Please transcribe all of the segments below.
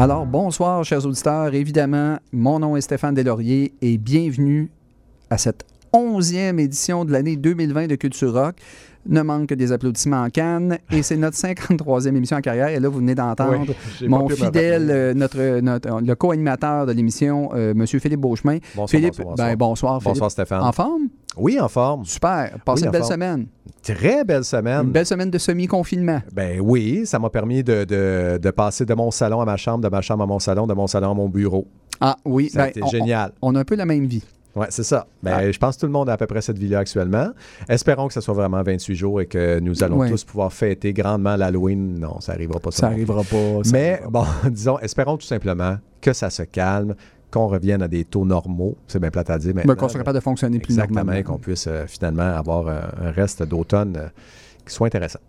Alors, bonsoir, chers auditeurs. Évidemment, mon nom est Stéphane Deslauriers et bienvenue à cette onzième édition de l'année 2020 de Culture Rock. Ne manque que des applaudissements en Cannes. Et c'est notre 53e émission en carrière. Et là, vous venez d'entendre Oui, mon fidèle, euh, notre, notre- le co-animateur de l'émission, euh, M. Philippe Beauchemin. Bonsoir, Philippe, bonsoir, ben, bonsoir, Bonsoir, Philippe. Stéphane. En forme? Oui, en forme. Super. Passez Oui, une belle forme. semaine. Très belle semaine. Une belle semaine de semi-confinement. Ben oui, ça m'a permis de, de- de passer de mon salon à ma chambre, de ma chambre à mon salon, de mon salon à mon bureau. Ah oui, a ben, génial. On, on a un peu la même vie. Oui, c'est ça. Ben, Ah. Je pense que tout le monde a à peu près cette vie-là actuellement. Espérons que ce soit vraiment 28 jours et que nous allons tous pouvoir fêter grandement l'Halloween. Non, ça n'arrivera pas. Ça non plus. arrivera pas. ça Mais arrivera bon, disons, espérons tout simplement que ça se calme, qu'on revienne à des taux normaux. C'est bien plate à dire maintenant. Mais qu'on soit capable de fonctionner plus Exactement, normalement. et qu'on puisse euh, finalement avoir euh, un reste d'automne euh, qui soit intéressant.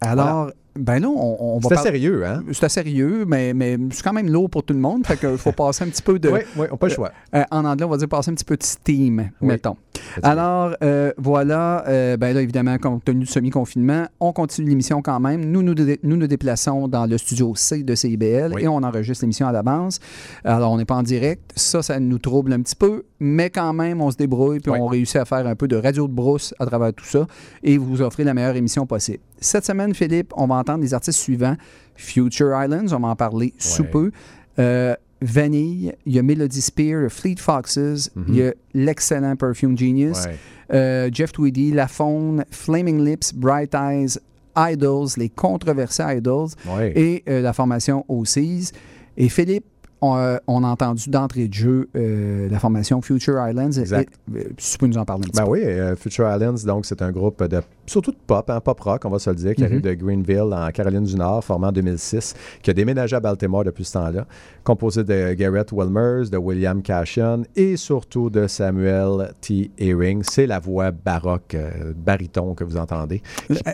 Alors, ben là, on, on va C'était parler- sérieux, hein? C'était sérieux, mais, mais c'est quand même lourd pour tout le monde. Fait qu'il faut passer un petit peu de. Oui, oui, on pas le choix. euh, en anglais, on va dire passer un petit peu de steam, Oui. mettons. Alors, euh, voilà, euh, ben là, évidemment, compte tenu du semi-confinement, on continue l'émission quand même. Nous nous, nous nous déplaçons dans le studio C de CIBL Oui. et on enregistre l'émission à l'avance. Alors, on n'est pas en direct. Ça, ça nous trouble un petit peu, mais quand même, on se débrouille puis Oui. on réussit à faire un peu de radio de brousse à travers tout ça et vous offrir la meilleure émission possible. Cette semaine, Philippe, on va entendre les artistes suivants. Future Islands, on va en parler sous Ouais. peu. Euh, Vanille, il y a Melody Spear, Fleet Foxes, il y a l'excellent Perfume Genius, Ouais. euh, Jeff Tweedy, La Faune, Flaming Lips, Bright Eyes, Idols, les controversés Idols Ouais. et euh, la formation OCs. Et Philippe, on, euh, on a entendu d'entrée de jeu euh, la formation Future Islands. Exact. Et, euh, tu peux nous en parler un petit Ben peu. oui, euh, Future Islands, donc c'est un groupe de surtout de pop, hein, pop rock, on va se le dire, qui Mhm. arrive de Greenville en Caroline du Nord, formé en 2006, qui a déménagé à Baltimore depuis ce temps-là, composé de Garrett Wilmers, de William Cashion et surtout de Samuel T. Earing. C'est la voix baroque, baryton que vous entendez.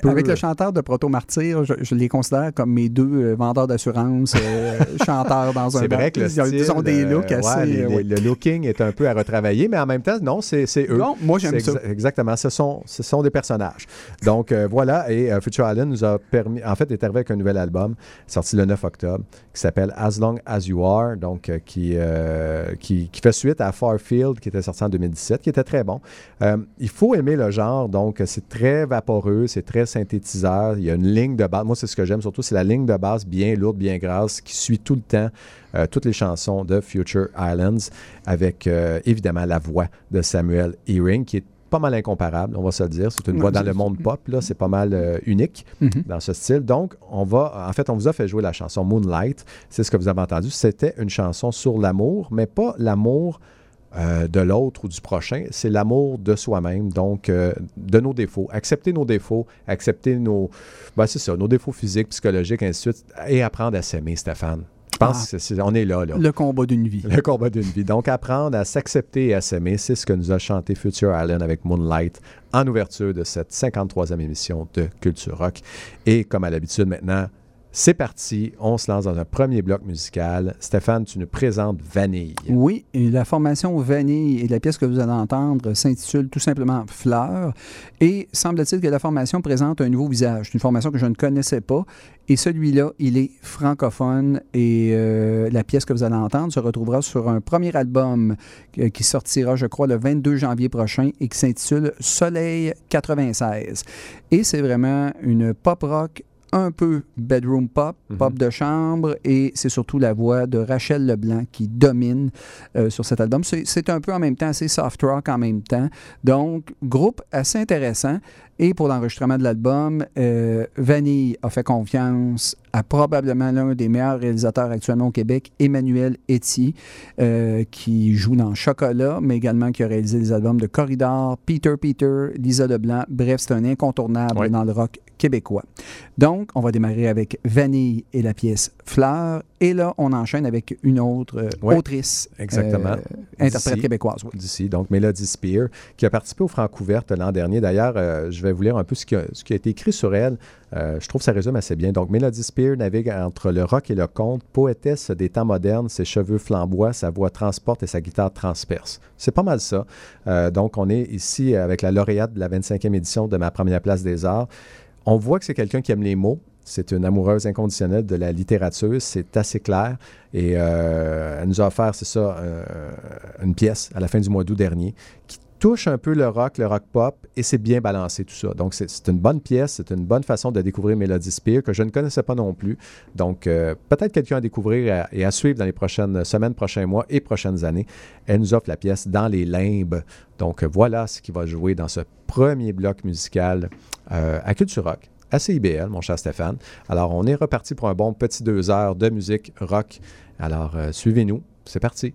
peut- Avec le chanteur de Proto Martyr, je, je les considère comme mes deux vendeurs d'assurance, chanteurs dans un C'est vrai le Ils ont- style, Ils ont des euh, looks assez... ouais, les- euh, les- ouais. Le looking est un peu à retravailler, mais en même temps, non, c'est eux. Non, moi, j'aime ça. exa- exactement. Ce sont, ce sont des personnages. Donc, euh, voilà. Et euh, Future Island nous a permis, en fait, est arrivé avec un nouvel album, sorti le 9 octobre, qui s'appelle As Long As You Are, donc, euh, qui, euh, qui, qui fait suite à Farfield, qui était sorti en 2017, qui était très bon. Euh, il faut aimer le genre. Donc, c'est très vaporeux, c'est très synthétiseur. Il y a une ligne de base. Moi, c'est ce que j'aime surtout, c'est la ligne de base bien lourde, bien grasse, qui suit tout le temps euh, toutes les chansons de Future Islands, avec euh, évidemment la voix de Samuel Earing, qui est pas mal incomparable, on va se le dire. C'est une voix dans le monde pop, là, c'est pas mal euh, unique Mhm. dans ce style. Donc, on va, en fait, on vous a fait jouer la chanson Moonlight. C'est ce que vous avez entendu. C'était une chanson sur l'amour, mais pas l'amour euh, de l'autre ou du prochain, c'est l'amour de soi-même, donc euh, de nos défauts. Accepter nos défauts, accepter nos, ben, c'est ça, nos défauts physiques, psychologiques, ainsi de suite, et apprendre à s'aimer, Stéphane. Je pense Ah. que c'est- c'est- on est là, là. Le combat d'une vie. Le combat d'une vie. Donc, apprendre à s'accepter et à s'aimer, c'est ce que nous a chanté Future Island avec Moonlight en ouverture de cette 53e émission de Culture Rock. Et comme à l'habitude maintenant, c'est parti. On se lance dans un premier bloc musical. Stéphane, tu nous présentes Vanille. Oui, la formation Vanille et la pièce que vous allez entendre s'intitule tout simplement Fleurs. Et semble-t-il que la formation présente un nouveau visage. Une formation que je ne connaissais pas. Et celui-là, il est francophone. Et euh, la pièce que vous allez entendre se retrouvera sur un premier album euh, qui sortira, je crois, le 22 janvier prochain et qui s'intitule Soleil 96. Et c'est vraiment une pop rock un peu bedroom pop, Mhm. pop de chambre, et c'est surtout la voix de Rachel Leblanc qui domine euh, sur cet album. C'est un peu en même temps assez soft rock en même temps. Donc, groupe assez intéressant. Et pour l'enregistrement de l'album, euh, Vanille a fait confiance à probablement l'un des meilleurs réalisateurs actuellement au Québec, Emmanuel Etier, euh, qui joue dans Chocolat, mais également qui a réalisé des albums de Corridor, Peter Peter, Lisa Leblanc. Bref, c'est un incontournable Oui. dans le rock québécois. Donc, on va démarrer avec Vanille et la pièce Fleurs. Et là, on enchaîne avec une autre euh, Ouais, autrice, exactement. euh, interprète D'ici. québécoise. oui. d'ici, donc Melody Spear, qui a participé au Francouverte l'an dernier. D'ailleurs, euh, je vais vous lire un peu ce qui a, ce qui a été écrit sur elle. Je trouve que ça résume assez bien. Donc, Melody Spear navigue entre le rock et le conte, poétesse des temps modernes, ses cheveux flamboient, sa voix transporte et sa guitare transperce. C'est pas mal ça. Donc, on est ici avec la lauréate de la 25e édition de ma première place des arts. On voit que c'est quelqu'un qui aime les mots. C'est une amoureuse inconditionnelle de la littérature. C'est assez clair. Et euh, elle nous a offert, c'est ça, euh, une pièce à la fin du mois d'août dernier touche un peu le rock, le rock pop, et c'est bien balancé tout ça. Donc, c'est une bonne pièce, c'est une bonne façon de découvrir Melody Spear que je ne connaissais pas non plus. Donc, euh, peut-être quelqu'un à découvrir et à, suivre dans les prochaines semaines, prochains mois et prochaines années. Elle nous offre la pièce Dans les limbes. Donc, voilà ce qui va jouer dans ce premier bloc musical euh, à Culture Rock à CIBL, mon cher Stéphane. Alors, on est reparti pour un bon petit deux heures de musique rock. Alors, euh, suivez-nous. C'est parti.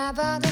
Je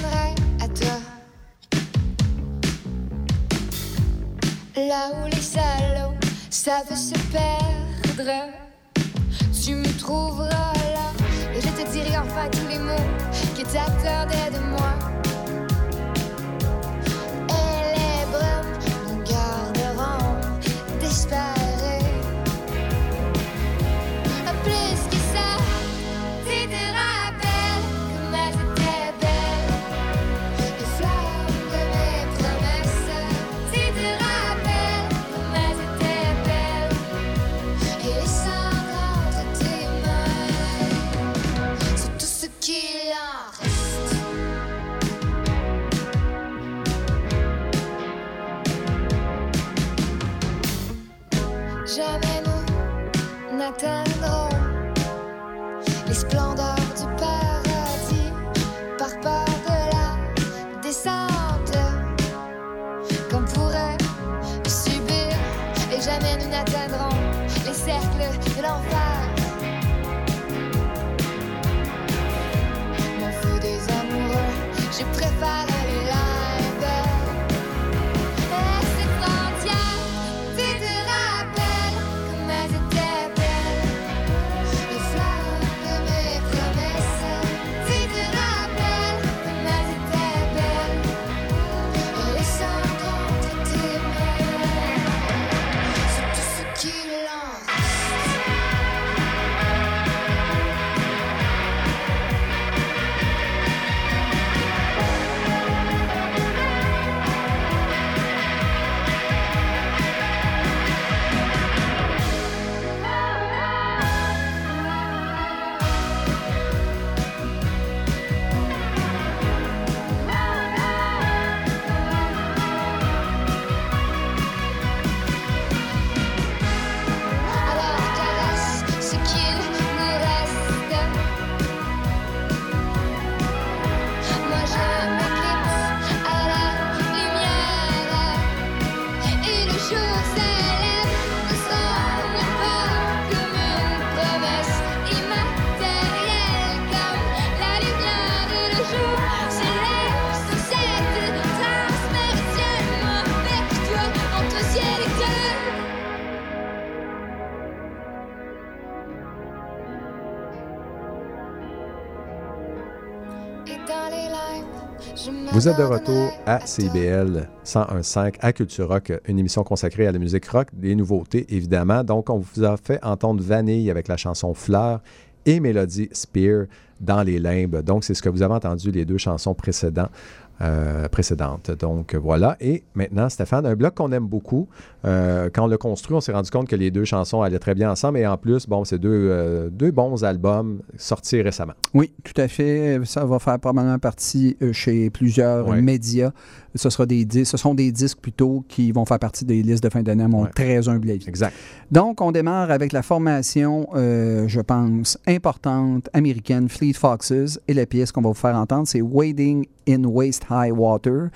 Vous êtes de retour à. CIBL 101.5 à Culture Rock, une émission consacrée à la musique rock, des nouveautés évidemment. Donc, on vous a fait entendre Vanille avec la chanson Fleur et Mélodie Spear dans les limbes. Donc, c'est ce que vous avez entendu les deux chansons précédentes. Euh, précédentes. Donc voilà. Et maintenant, Stéphane, un bloc qu'on aime beaucoup. Euh, quand on l'a construit, on s'est rendu compte que les deux chansons allaient très bien ensemble. Et en plus, bon, c'est deux, euh, deux bons albums sortis récemment. Oui, tout à fait. Ça va faire probablement partie euh, chez plusieurs médias. Ce, sera des dis- ce sont des disques plutôt qui vont faire partie des listes de fin d'année, à mon Ouais. très humble avis. Exact. Donc, on démarre avec la formation, je pense, importante américaine, Fleet Foxes. Et la pièce qu'on va vous faire entendre, c'est Wading in Waist High Water.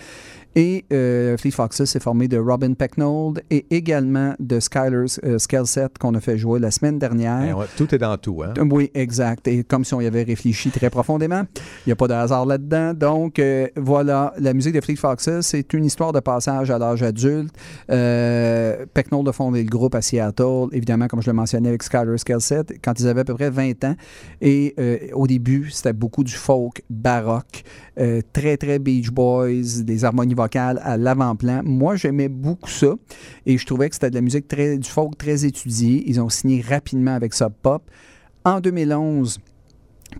Et euh, Fleet Foxes s'est formé de Robin Pecknold et également de Skyler euh, Skelset qu'on a fait jouer la semaine dernière. On- tout est dans tout. Hein? Oui, exact. Et comme si on y avait réfléchi très profondément. Il n'y a pas de hasard là-dedans. Donc, euh, voilà, la musique de Fleet Foxes, c'est une histoire de passage à l'âge adulte. Euh, Pecknold a fondé le groupe à Seattle, évidemment, comme je le mentionnais avec Skyler Skelset, quand ils avaient à peu près 20 ans. Et au début, c'était beaucoup du folk baroque, très, très Beach Boys, des harmonies vocales à l'avant-plan. Moi, j'aimais beaucoup ça et je trouvais que c'était de la musique très, du folk très étudié. Ils ont signé rapidement avec Sub Pop. En 2011,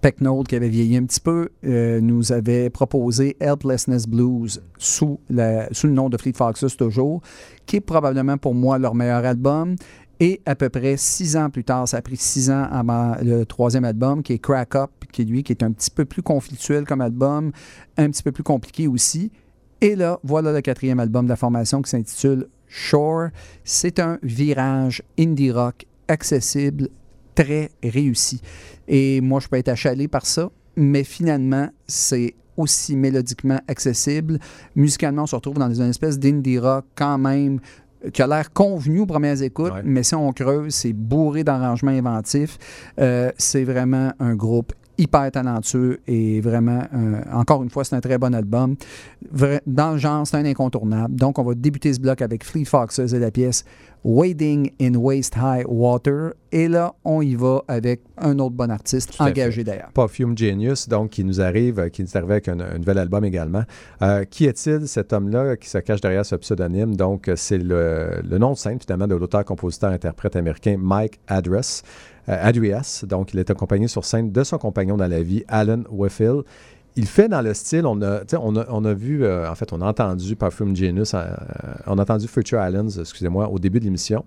Pecknold, qui avait vieilli un petit peu, euh, nous avait proposé Helplessness Blues sous, le nom de Fleet Foxes toujours, qui est probablement pour moi leur meilleur album. Et à peu près six ans plus tard, ça a pris six ans avant le troisième album, qui est Crack Up, qui lui, qui est un petit peu plus conflictuel comme album, un petit peu plus compliqué aussi. Et là, voilà le quatrième album de la formation qui s'intitule Shore. C'est un virage indie rock accessible, très réussi. Et moi, je peux être achalé par ça, mais finalement, c'est aussi mélodiquement accessible. Musicalement, on se retrouve dans une espèce d'indie rock quand même euh, qui a l'air convenu aux premières écoutes, Ouais. mais si on creuse, c'est bourré d'arrangements inventifs. Euh, c'est vraiment un groupe hyper talentueux et vraiment, euh, encore une fois, c'est un très bon album. Vra- dans le genre, c'est un incontournable. Donc, on va débuter ce bloc avec Fleet Foxes et la pièce Wading in Waist High Water. Et là, on y va avec un autre bon artiste, Tout engagé d'ailleurs. Perfume Genius, donc, qui nous arrive, euh, qui nous arrive avec un, un nouvel album également. Euh, qui est-il, cet homme-là, qui se cache derrière ce pseudonyme? Donc, c'est le, le nom de scène, finalement, de l'auteur-compositeur-interprète américain Mike Adress, euh, Adrias. Donc, il est accompagné sur scène de son compagnon dans la vie, Alan Weffill. Il fait dans le style, on a, on a, on a vu, euh, en fait, on a entendu Perfume Genius, euh, on a entendu Future Islands, excusez-moi, au début de l'émission.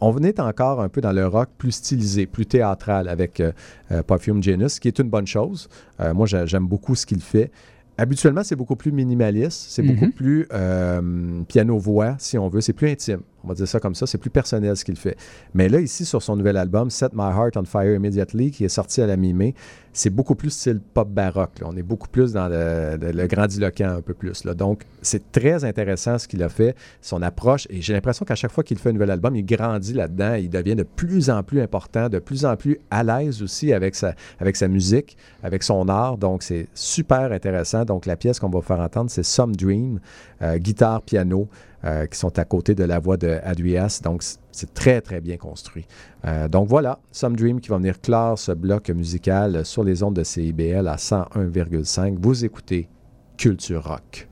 On venait encore un peu dans le rock plus stylisé, plus théâtral avec euh, euh, Perfume Genius, ce qui est une bonne chose. Euh, moi, j'a- j'aime beaucoup ce qu'il fait. Habituellement, c'est beaucoup plus minimaliste, c'est beaucoup plus euh, piano-voix, si on veut, c'est plus intime. On va dire ça comme ça, c'est plus personnel ce qu'il fait. Mais là, ici, sur son nouvel album, Set My Heart on Fire Immediately, qui est sorti à la mi-mai, c'est beaucoup plus style pop baroque. On est beaucoup plus dans le, grandiloquent un peu plus. Donc, c'est très intéressant ce qu'il a fait, son approche. Et j'ai l'impression qu'à chaque fois qu'il fait un nouvel album, il grandit là-dedans. Il devient de plus en plus important, de plus en plus à l'aise aussi avec sa, avec sa musique, avec son art. Donc, c'est super intéressant. Donc, la pièce qu'on va faire entendre, c'est Some Dream, euh, guitare, piano, euh, qui sont à côté de la voix de Adrias. Donc, c'est très, très bien construit. Euh, donc, voilà, Some Dream qui va venir clore ce bloc musical sur les ondes de CIBL à 101,5. Vous écoutez Culture Rock.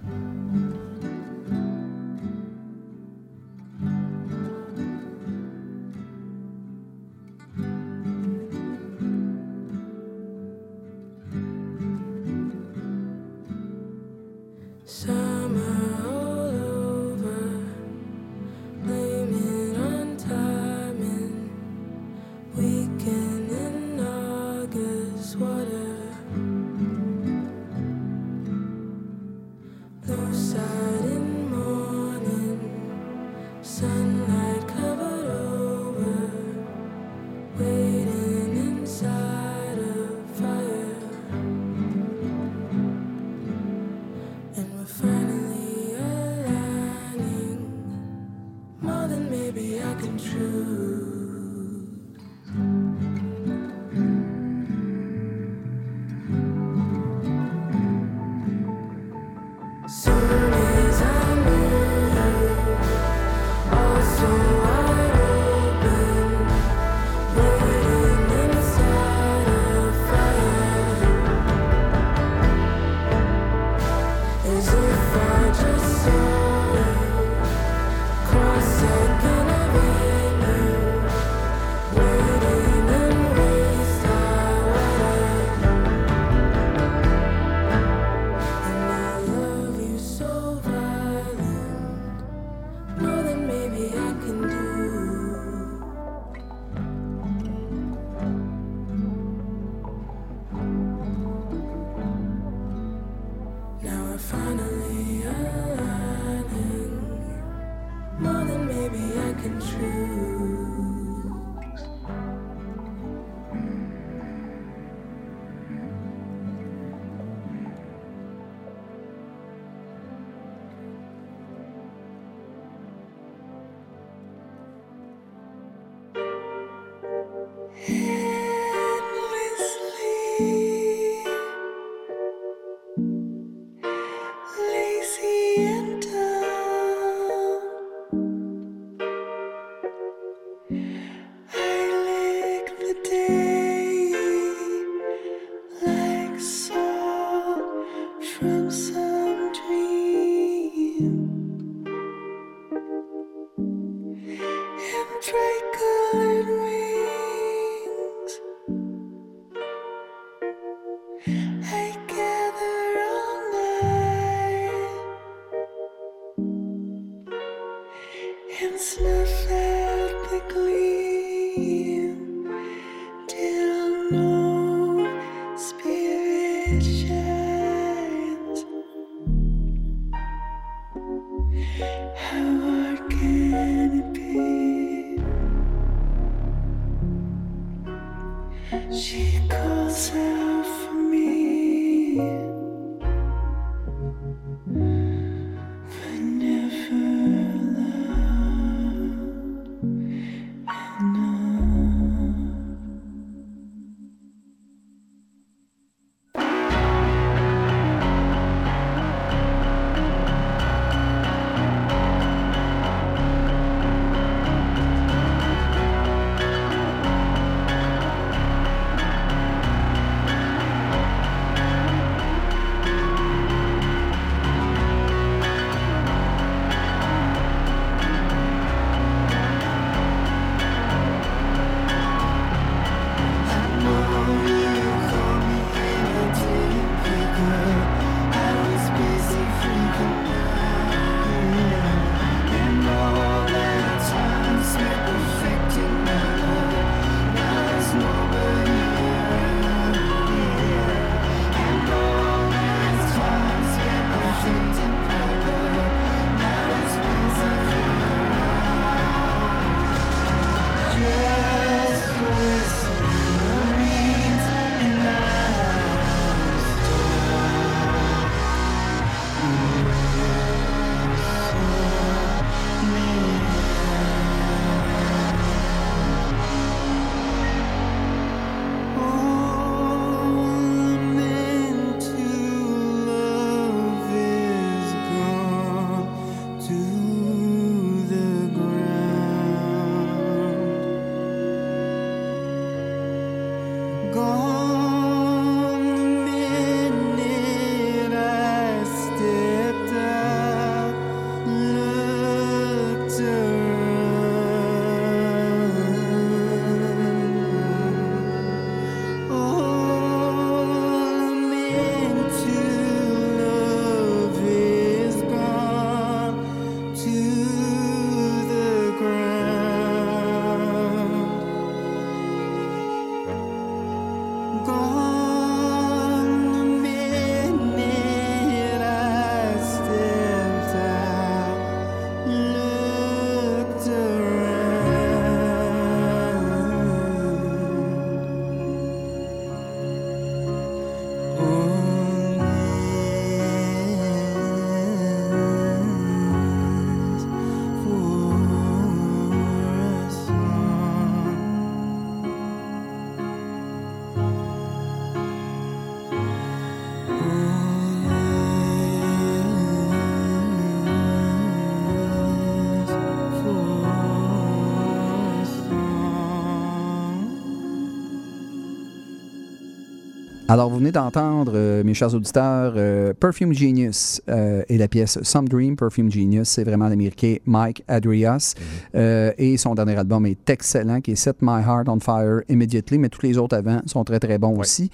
Alors, vous venez d'entendre, euh, mes chers auditeurs, euh, Perfume Genius euh, et la pièce Some Dream. Perfume Genius, c'est vraiment l'américain Mike Adrias. Euh, et son dernier album est excellent, qui est Set My Heart on Fire Immediately, mais tous les autres avant sont très, très bons Ouais. aussi.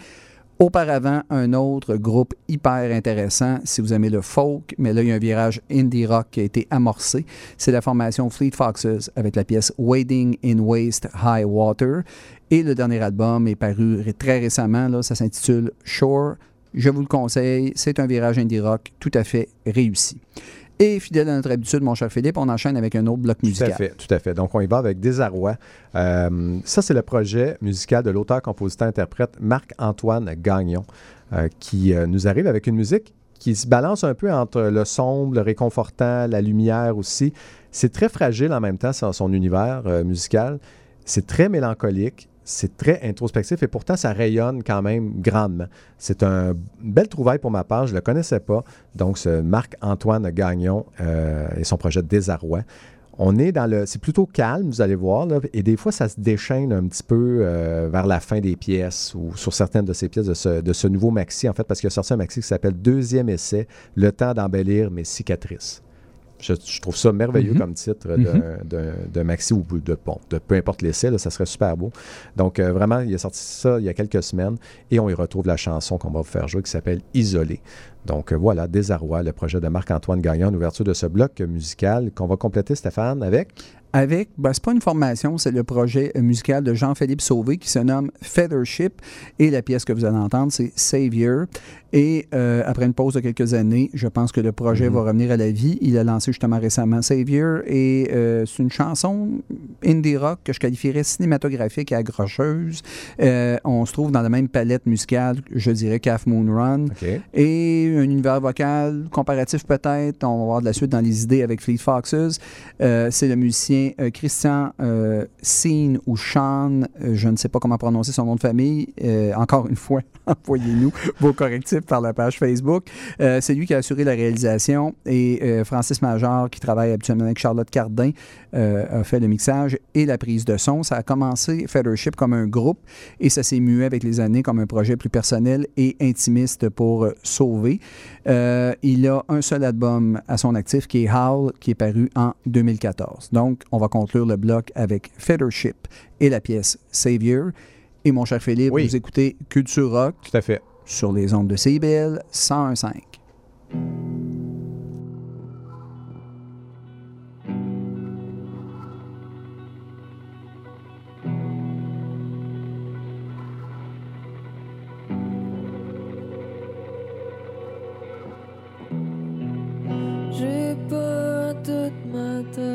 Auparavant, un autre groupe hyper intéressant, si vous aimez le folk, mais là, il y a un virage indie rock qui a été amorcé. C'est la formation Fleet Foxes avec la pièce Wading in Waste High Water. Et le dernier album est paru très récemment, là, ça s'intitule Shore. Je vous le conseille, c'est un virage indie rock tout à fait réussi. Et fidèle à notre habitude, mon cher Philippe, on enchaîne avec un autre bloc Tout musical. à fait, tout à fait. Donc, on y va avec Désarroi. Euh, ça, c'est le projet musical de l'auteur, compositeur, interprète Marc-Antoine Gagnon, euh, qui euh, nous arrive avec une musique qui se balance un peu entre le sombre, le réconfortant, la lumière aussi. C'est très fragile en même temps, son, son univers musical. C'est très mélancolique. C'est très introspectif et pourtant ça rayonne quand même grandement. C'est un- une belle trouvaille pour ma part, je ne le connaissais pas. Donc, ce Marc-Antoine Gagnon euh, et son projet Désarroi. On est dans le. C'est plutôt calme, vous allez voir, et des fois, ça se déchaîne un petit peu euh, vers la fin des pièces ou sur certaines de ces pièces de ce, de ce nouveau maxi, en fait, parce qu'il a sorti un maxi qui s'appelle Deuxième essai, Le temps d'embellir mes cicatrices. Je, je trouve ça merveilleux Mhm. comme titre d'un d'un maxi ou de, bon, de peu importe l'essai, ça serait super beau. Donc, euh, vraiment, il a sorti ça il y a quelques semaines et on y retrouve la chanson qu'on va vous faire jouer qui s'appelle Isolé. Donc, euh, voilà, Désarroi, le projet de Marc-Antoine Gagnon en ouverture de ce bloc musical qu'on va compléter, Stéphane, avec? Avec, ben, c'est pas une formation, c'est le projet musical de Jean-Philippe Sauvé qui se nomme Feathership. Et la pièce que vous allez entendre, c'est Savior. Et euh, après une pause de quelques années, je pense que le projet Mhm. va revenir à la vie. Il a lancé justement récemment Savior. Et euh, c'est une chanson indie rock que je qualifierais cinématographique et accrocheuse. Euh, on se trouve dans la même palette musicale, je dirais, qu'Half Moon Run. Et un univers vocal comparatif peut-être. On va voir de la suite dans les idées avec Fleet Foxes. C'est le musicien Christian Sean ou Sean, je ne sais pas comment prononcer son nom de famille. Encore une fois, envoyez-nous vos correctifs par la page Facebook. Euh, c'est lui qui a assuré la réalisation et euh, Francis Major, qui travaille habituellement avec Charlotte Cardin, euh, a fait le mixage et la prise de son. Ça a commencé Fellowship comme un groupe et ça s'est mué avec les années comme un projet plus personnel et intimiste pour Sauver. Il a un seul album à son actif qui est Howl, qui est paru en 2014. Donc, on va conclure le bloc avec Fellowship et la pièce Savior. Et mon cher Philippe, Oui. vous écoutez Culture Rock Tout à fait. Sur les ondes de CIBL 101.5. J'ai pas toute ma tête.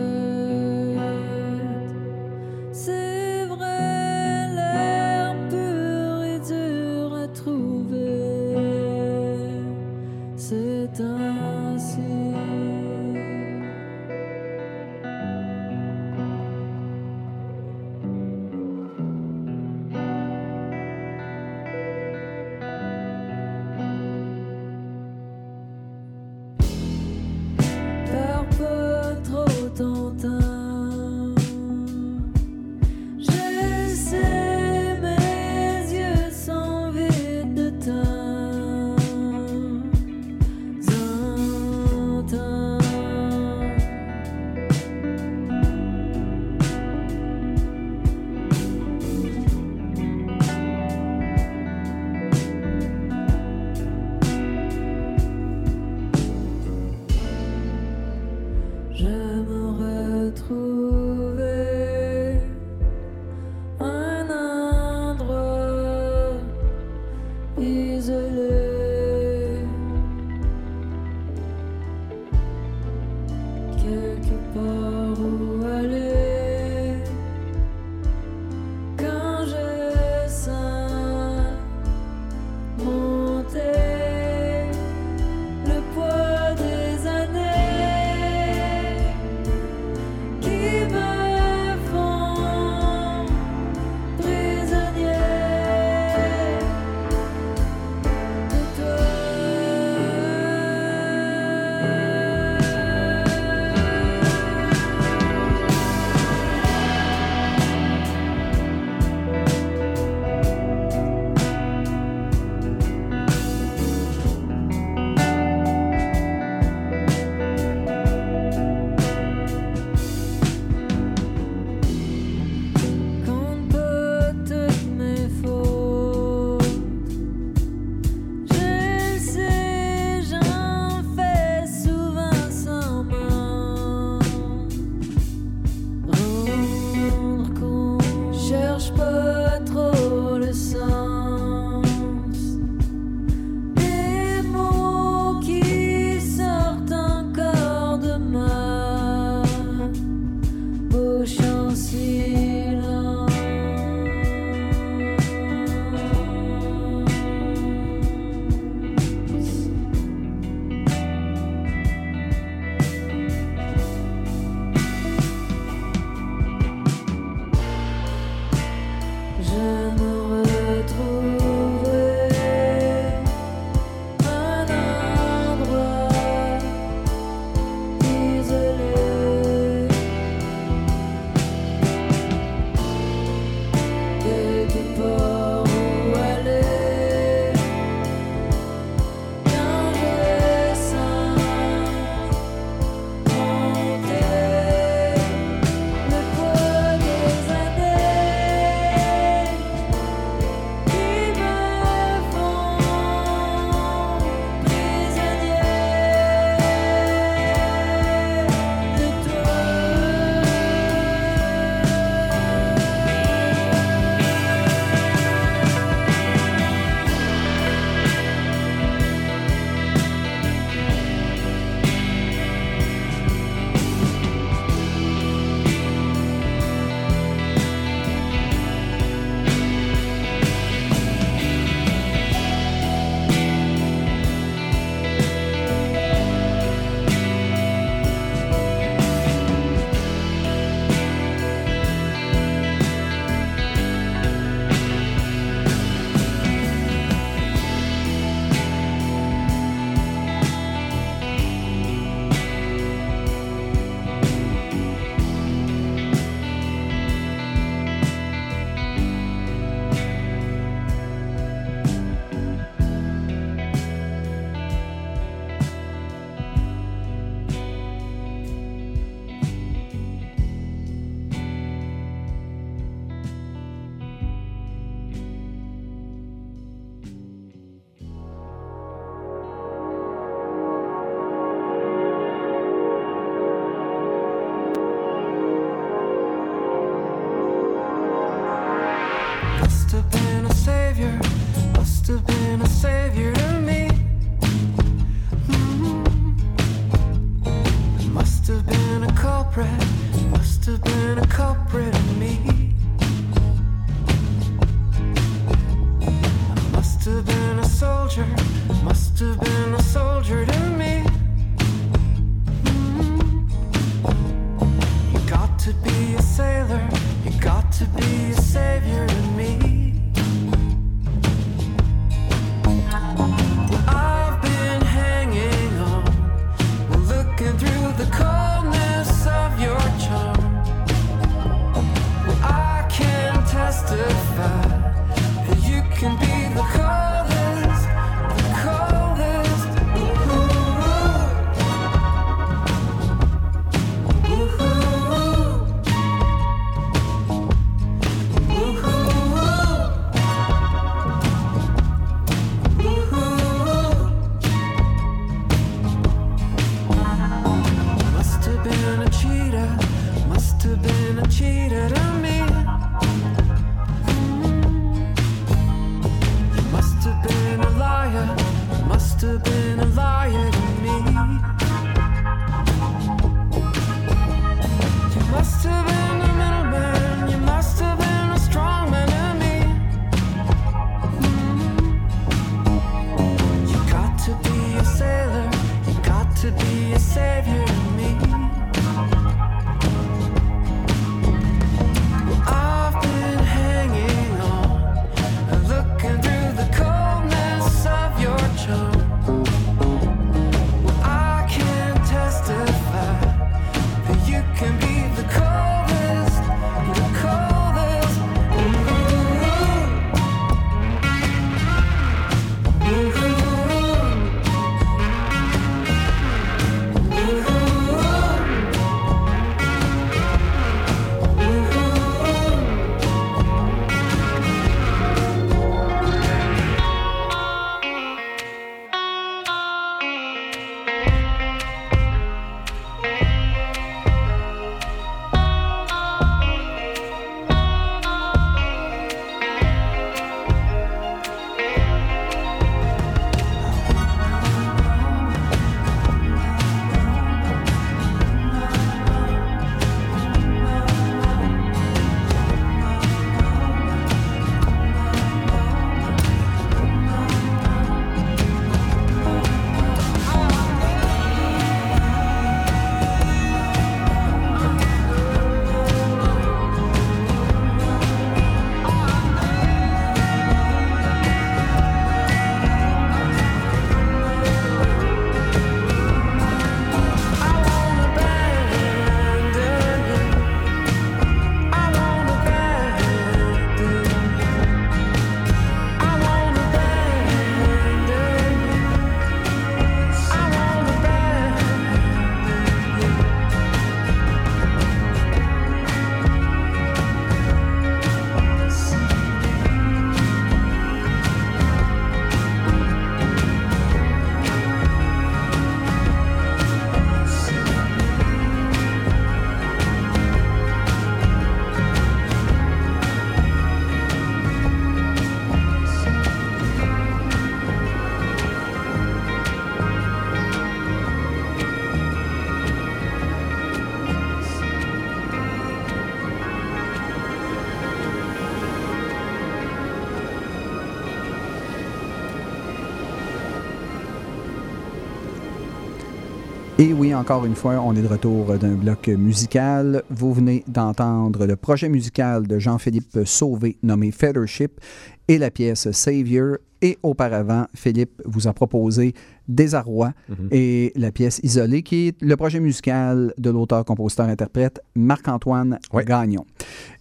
Et oui, encore une fois, on est de retour d'un bloc musical. Vous venez d'entendre le projet musical de Jean-Philippe Sauvé nommé Fellowship et la pièce Savior. Et auparavant, Philippe vous a proposé Désarroi Mhm. et la pièce Isolée, qui est le projet musical de l'auteur, compositeur, interprète Marc-Antoine. Gagnon.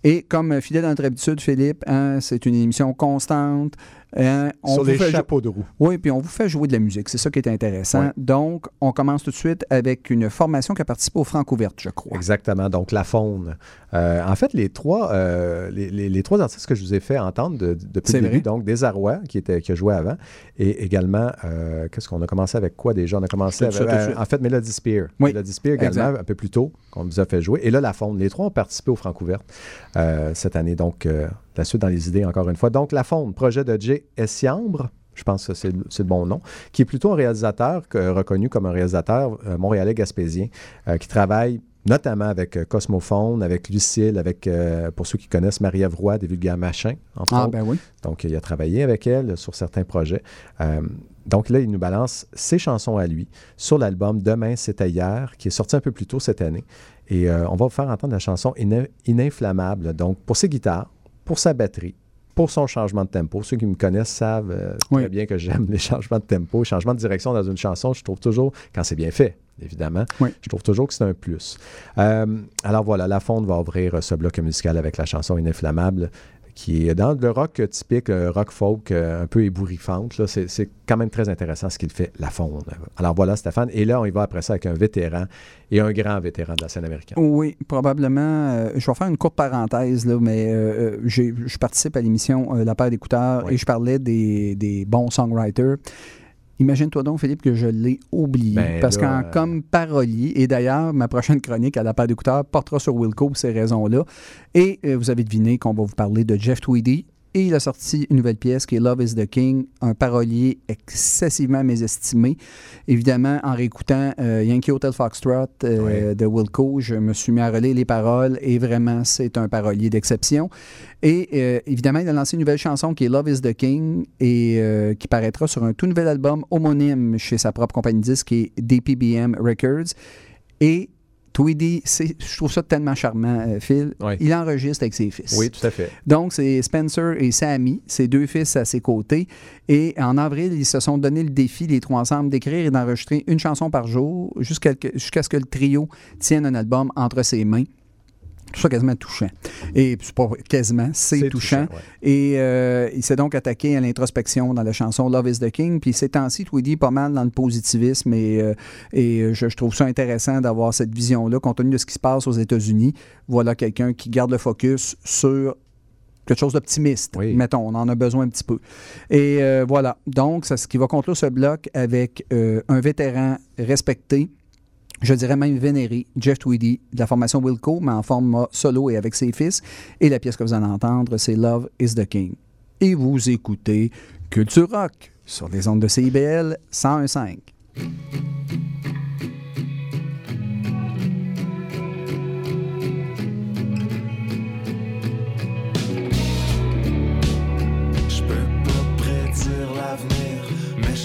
Et comme fidèle à notre habitude, Philippe, hein, c'est une émission constante. Hein, on Sur vous les fait chapeaux de roue. oui, puis on vous fait jouer de la musique. C'est ça qui est intéressant. Ouais. Donc, on commence tout de suite avec une formation qui a participé au Francouverte, je crois. Exactement. Donc, la faune. Euh, en fait, les trois, euh, les, les- les trois artistes que je vous ai fait entendre de- depuis le début, vrai. donc Desarrois, qui, était, qui a joué avant, et également, euh, qu'est-ce qu'on a commencé avec quoi déjà? On a commencé avec, euh, en fait, Melody Spear. Oui. Melody Spear également, Exact. un peu plus tôt, qu'on nous a fait jouer. Et là, la faune. Les trois ont participé au Francouverte euh, cette année. Donc, euh, la suite dans les idées, encore une fois. Donc, la faune, projet de Jay Essiambre. Je pense que c'est le c'est le bon nom, qui est plutôt un réalisateur que- reconnu comme un réalisateur euh, montréalais gaspésien, euh, qui travaille notamment avec euh, Cosmophone, avec Lucille, avec, euh, pour ceux qui connaissent, Marie-Ève Roy, des Vulgaires Machins, entre Ah, autres. ben oui. Donc, il a travaillé avec elle sur certains projets. Euh, donc là, il nous balance ses chansons à lui sur l'album Demain, c'était hier, qui est sorti un peu plus tôt cette année. Et on va vous faire entendre la chanson Ininflammable. Donc, pour ses guitares, pour sa batterie, pour son changement de tempo. Ceux qui me connaissent savent euh, Oui. très bien que j'aime les changements de tempo, les changements de direction dans une chanson. Je trouve toujours, quand c'est bien fait, évidemment, Oui. je trouve toujours que c'est un plus. Euh, alors voilà, La Fonde va ouvrir ce bloc musical avec la chanson Ininflammable qui est dans le rock typique, euh, rock folk, euh, un peu ébouriffante. là. C'est c'est quand même très intéressant ce qu'il fait, La Fonde. Alors voilà, Stéphane. Et là, on y va après ça avec un vétéran et un grand vétéran de la scène américaine. Oui, probablement. euh, je vais faire une courte parenthèse, là, mais euh, je participe à l'émission La paire d'écouteurs Oui. et je parlais des, des bons songwriters. Imagine-toi donc, Philippe, que je l'ai oublié. Ben parce qu'en euh, comme parolier, et d'ailleurs, ma prochaine chronique à la paire d'écouteurs portera sur Wilco pour ces raisons-là. Et euh, vous avez deviné qu'on va vous parler de Jeff Tweedy. Et il a sorti une nouvelle pièce qui est Love is the King, un parolier excessivement mésestimé. Évidemment, en réécoutant euh, Yankee Hotel Foxtrot euh, de Wilco, je me suis mis à relayer les paroles et vraiment, c'est un parolier d'exception. Et euh, évidemment, il a lancé une nouvelle chanson qui est Love is the King et euh, qui paraîtra sur un tout nouvel album homonyme chez sa propre compagnie de disques qui est DPBM Records. Et Tweedy, je trouve ça tellement charmant, euh, Phil. Oui. Il enregistre avec ses fils. Oui, tout à fait. Donc, c'est Spencer et Sammy, ses deux fils à ses côtés. Et en avril, ils se sont donné le défi, les trois ensemble, d'écrire et d'enregistrer une chanson par jour jusqu'à ce que le trio tienne un album entre ses mains. Tout ça quasiment touchant. Et c'est pas quasiment, c'est touchant. ouais. Et euh, il s'est donc attaqué à l'introspection dans la chanson Love is the King. Puis ces temps-ci, Tweedy pas mal dans le positivisme et, euh, et je, je trouve ça intéressant d'avoir cette vision-là, compte tenu de ce qui se passe aux États-Unis. Voilà quelqu'un qui garde le focus sur quelque chose d'optimiste. Oui. Mettons, on en a besoin un petit peu. Et euh, voilà. Donc, c'est ce qui va conclure ce bloc avec euh, un vétéran respecté, je dirais même vénéré, Jeff Tweedy, de la formation Wilco, mais en format solo et avec ses fils. Et la pièce que vous allez entendre, c'est Love is the King. Et vous écoutez Culture Rock sur les ondes de CIBL 101.5. Je peux pas prédire l'avenir, mais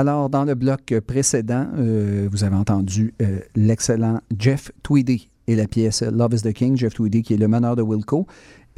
Alors, dans le bloc précédent, euh, vous avez entendu euh, l'excellent Jeff Tweedy et la pièce Love is the King. Jeff Tweedy, qui est le meneur de Wilco.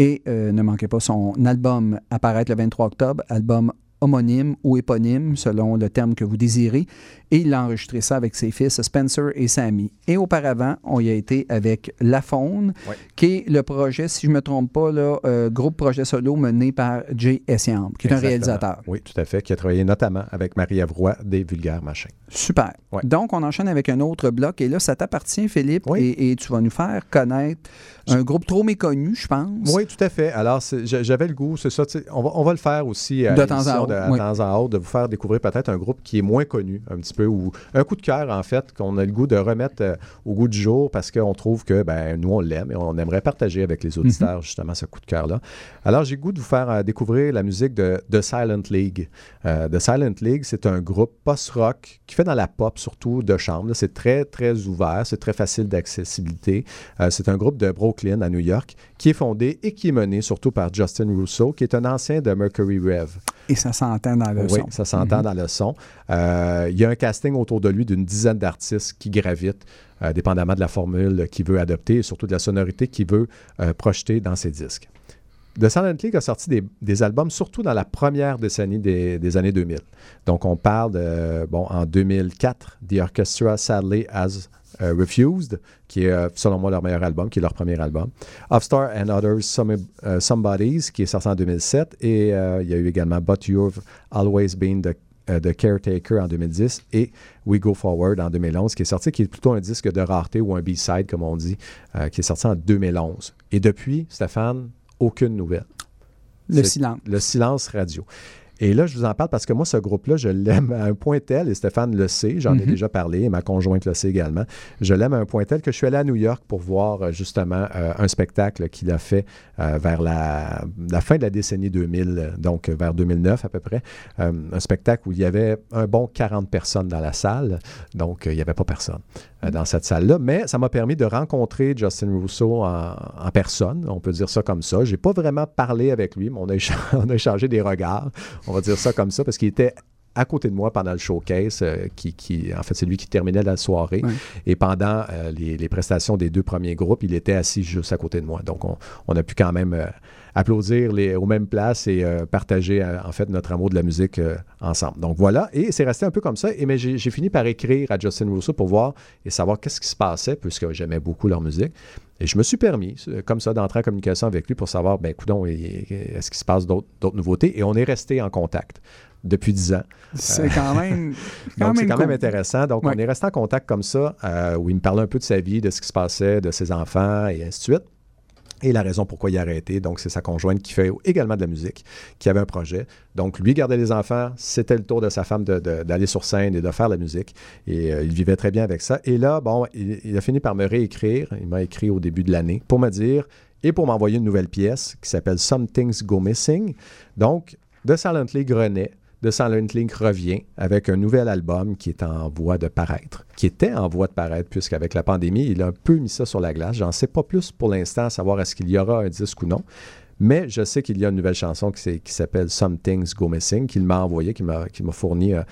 Et euh, ne manquez pas son album apparaître le 23 octobre, album homonyme ou éponyme, selon le terme que vous désirez. Et il a enregistré ça avec ses fils Spencer et Sammy. Et auparavant, on y a été avec La Faune, Ouais. qui est le projet, si je ne me trompe pas, là, euh, groupe projet solo mené par Jay Essiamp, qui est un réalisateur. Oui, tout à fait, qui a travaillé notamment avec Marie-Ève des Vulgaires Machins. Super. Ouais. Donc, on enchaîne avec un autre bloc. Et là, ça t'appartient, Philippe, Oui. et, et tu vas nous faire connaître un groupe trop méconnu, je pense. Oui, tout à fait. Alors, j'avais le goût, c'est ça. On va, on va le faire aussi à De temps en autre, de, à oui. temps en autre, de vous faire découvrir peut-être un groupe qui est moins connu, un petit peu, ou un coup de cœur, en fait, qu'on a le goût de remettre euh, au goût du jour parce qu'on trouve que ben, nous, on l'aime et on aimerait partager avec les auditeurs, Mhm. justement, ce coup de cœur-là. Alors, j'ai le goût de vous faire euh, découvrir la musique de The Silent League. Euh, The Silent League, c'est un groupe post-rock qui fait dans la pop, surtout de chambre. là. C'est très, très ouvert, c'est très facile d'accessibilité. Euh, c'est un groupe de Brooklyn, à New York, qui est fondé et qui est mené surtout par Justin Russo, qui est un ancien de Mercury Rev. Et ça s'entend dans le oui, son. ça s'entend Mhm. dans le son. Euh, il y a un autour de lui d'une dizaine d'artistes qui gravitent, euh, dépendamment de la formule qu'il veut adopter et surtout de la sonorité qu'il veut euh, projeter dans ses disques. The Silent League a sorti des, albums surtout dans la première décennie des, des années 2000. Donc, on parle de, bon, en 2004, The Orchestra Sadly Has euh, Refused, qui est, euh, selon moi, leur meilleur album, qui est leur premier album. Offstar and Others Some- Somebodies, qui est sorti en 2007. Et il y a eu également But You've Always Been the, euh, the Caretaker en 2010 et We Go Forward en 2011, qui est sorti, qui est plutôt un disque de rareté ou un B-side, comme on dit, euh, qui est sorti en 2011. Et depuis, Stéphane, aucune nouvelle. Le silence. Le silence radio. Et là, je vous en parle parce que moi, ce groupe-là, je l'aime à un point tel, et Stéphane le sait, j'en ai Mhm. déjà parlé, et ma conjointe le sait également. Je l'aime à un point tel que je suis allé à New York pour voir euh, justement euh, un spectacle qu'il a fait euh, vers la, la fin de la décennie 2000, euh, donc vers 2009 à peu près. Euh, un spectacle où il y avait un bon 40 personnes dans la salle, donc il n'y avait pas personne dans cette salle-là. Mais ça m'a permis de rencontrer Justin Russo en, en personne, on peut dire ça comme ça. J'ai pas vraiment parlé avec lui, mais on a, écha- on a échangé des regards, on va dire ça comme ça, parce qu'il était à côté de moi pendant le showcase, euh, qui, qui- en fait, c'est lui qui terminait la soirée. Et pendant euh, les, les prestations des deux premiers groupes, il était assis juste à côté de moi. Donc, on, on a pu quand même euh, applaudir les, aux mêmes places et euh, partager, euh, en fait, notre amour de la musique euh, ensemble. Donc, voilà. Et c'est resté un peu comme ça. Et mais j'ai fini par écrire à Justin Russo pour voir et savoir qu'est-ce qui se passait, puisque j'aimais beaucoup leur musique. Et je me suis permis, comme ça, d'entrer en communication avec lui pour savoir, ben, coudonc, est-ce qu'il se passe d'autres nouveautés? Et on est resté en contact depuis dix ans. C'est quand même. Donc, c'est quand même intéressant. Donc, Ouais. on est resté en contact comme ça, euh, où il me parlait un peu de sa vie, de ce qui se passait, de ses enfants et ainsi de suite. Et la raison pourquoi il a arrêté. Donc, c'est sa conjointe qui fait également de la musique, qui avait un projet. Donc, lui gardait les enfants. C'était le tour de sa femme de- de- d'aller sur scène et de faire la musique. Et euh, il vivait très bien avec ça. Et là, bon, il, a fini par me réécrire. Il m'a écrit au début de l'année pour me dire et pour m'envoyer une nouvelle pièce qui s'appelle Some Things Go Missing. Donc, de Silent League renaît. De Silent Link revient avec un nouvel album qui est en voie de paraître, qui était en voie de paraître, puisqu'avec la pandémie, il a un peu mis ça sur la glace. J'en sais pas plus pour l'instant à savoir est-ce qu'il y aura un disque ou non. Mais je sais qu'il y a une nouvelle chanson qui, qui s'appelle Some Things Go Missing, qu'il m'a envoyé, qu'il m'a fourni euh,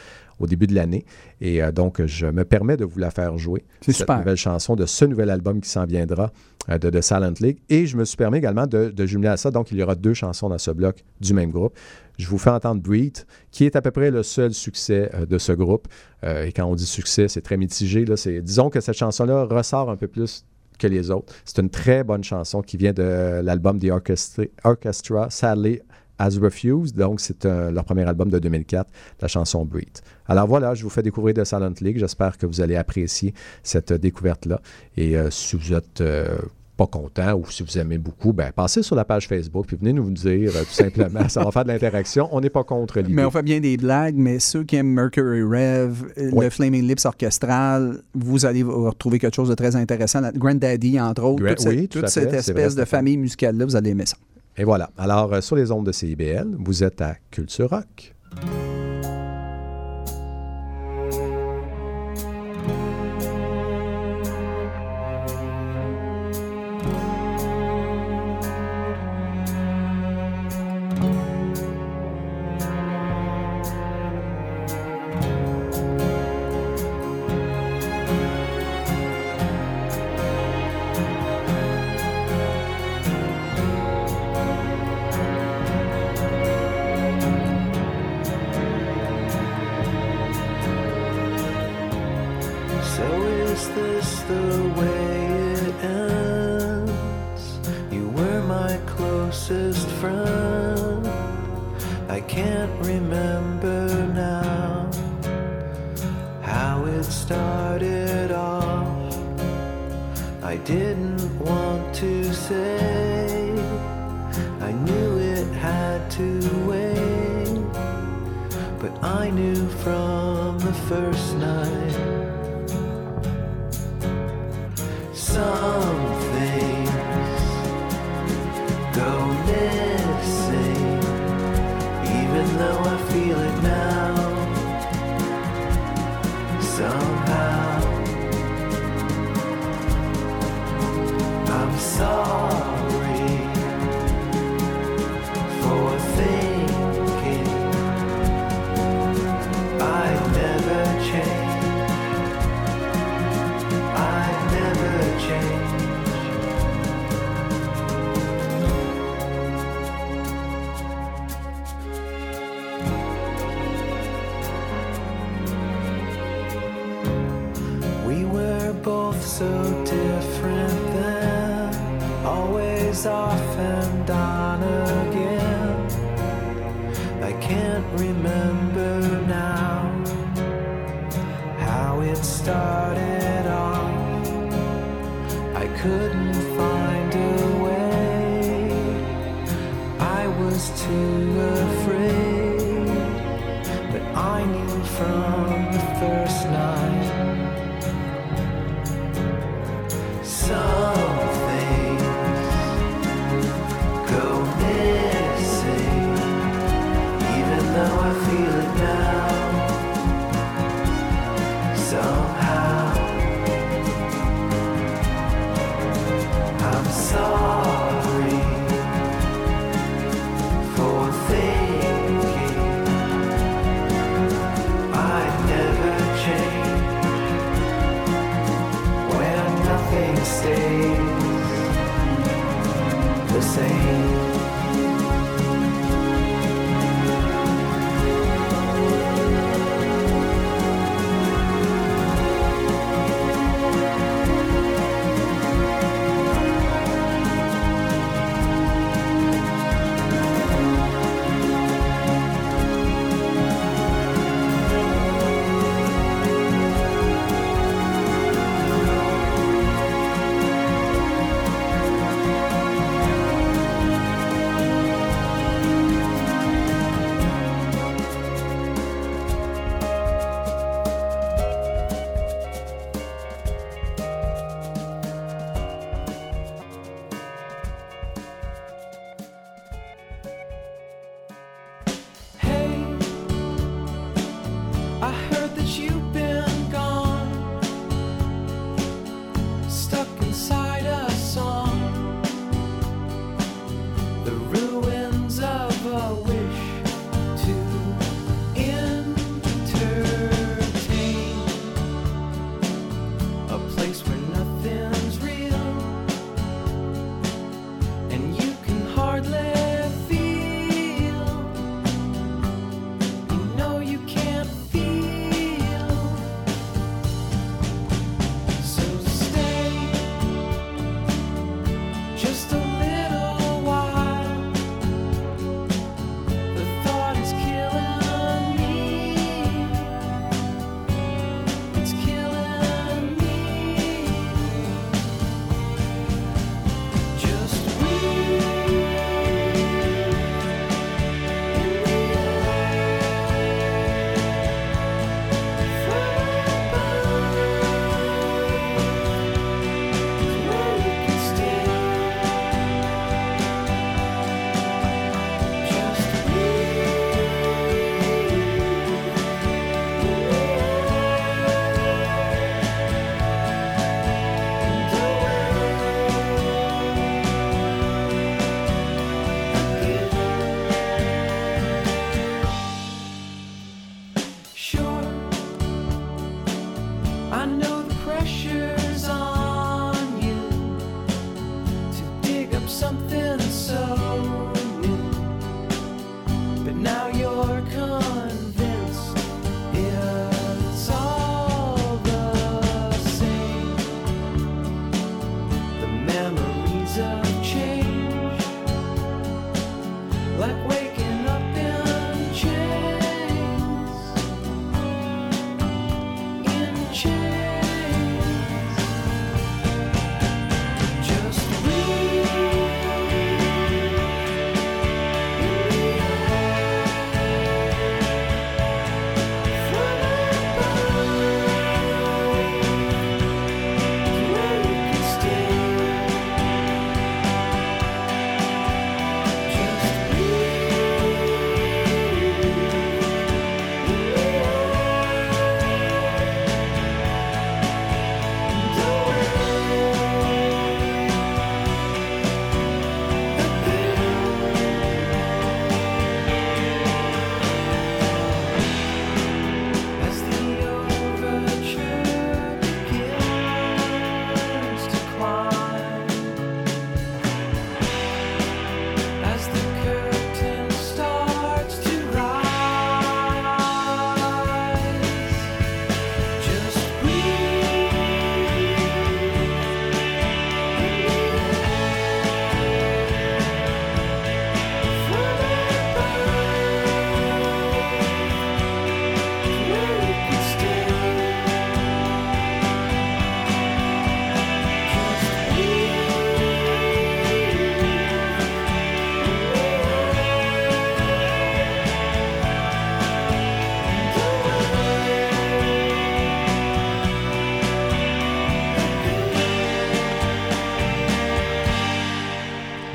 au début de l'année. Et euh, donc, je me permets de vous la faire jouer. C'est cette super. nouvelle chanson de ce nouvel album qui s'en viendra euh, de The Silent League. Et je me suis permis également de, de jumeler à ça. Donc, il y aura deux chansons dans ce bloc du même groupe. Je vous fais entendre Breathe, qui est à peu près le seul succès euh, de ce groupe. Et quand on dit succès, c'est très mitigé. Là. C'est, disons que cette chanson-là ressort un peu plus que les autres. C'est une très bonne chanson qui vient de l'album The Orchestra, Orchestra Sadly As Refused. Donc, c'est euh, leur premier album de 2004, la chanson Breathe. Alors voilà, je vous fais découvrir The Silent League. J'espère que vous allez apprécier cette euh, découverte-là. Et euh, si vous êtes euh, pas content ou si vous aimez beaucoup, ben, passez sur la page Facebook puis venez nous dire euh, tout simplement. Ça va faire de l'interaction. On n'est pas contre l'idée. Mais on fait bien des blagues, mais ceux qui aiment Mercury Rev, Oui. le Flaming Lips orchestral, vous allez retrouver quelque chose de très intéressant. La Granddaddy, entre autres, Gra- toute cette, oui, tout toute cette vrai, espèce de famille musicale-là, vous allez aimer ça. Et voilà. Alors, euh, sur les ondes de CIBL, vous êtes à Culture Rock.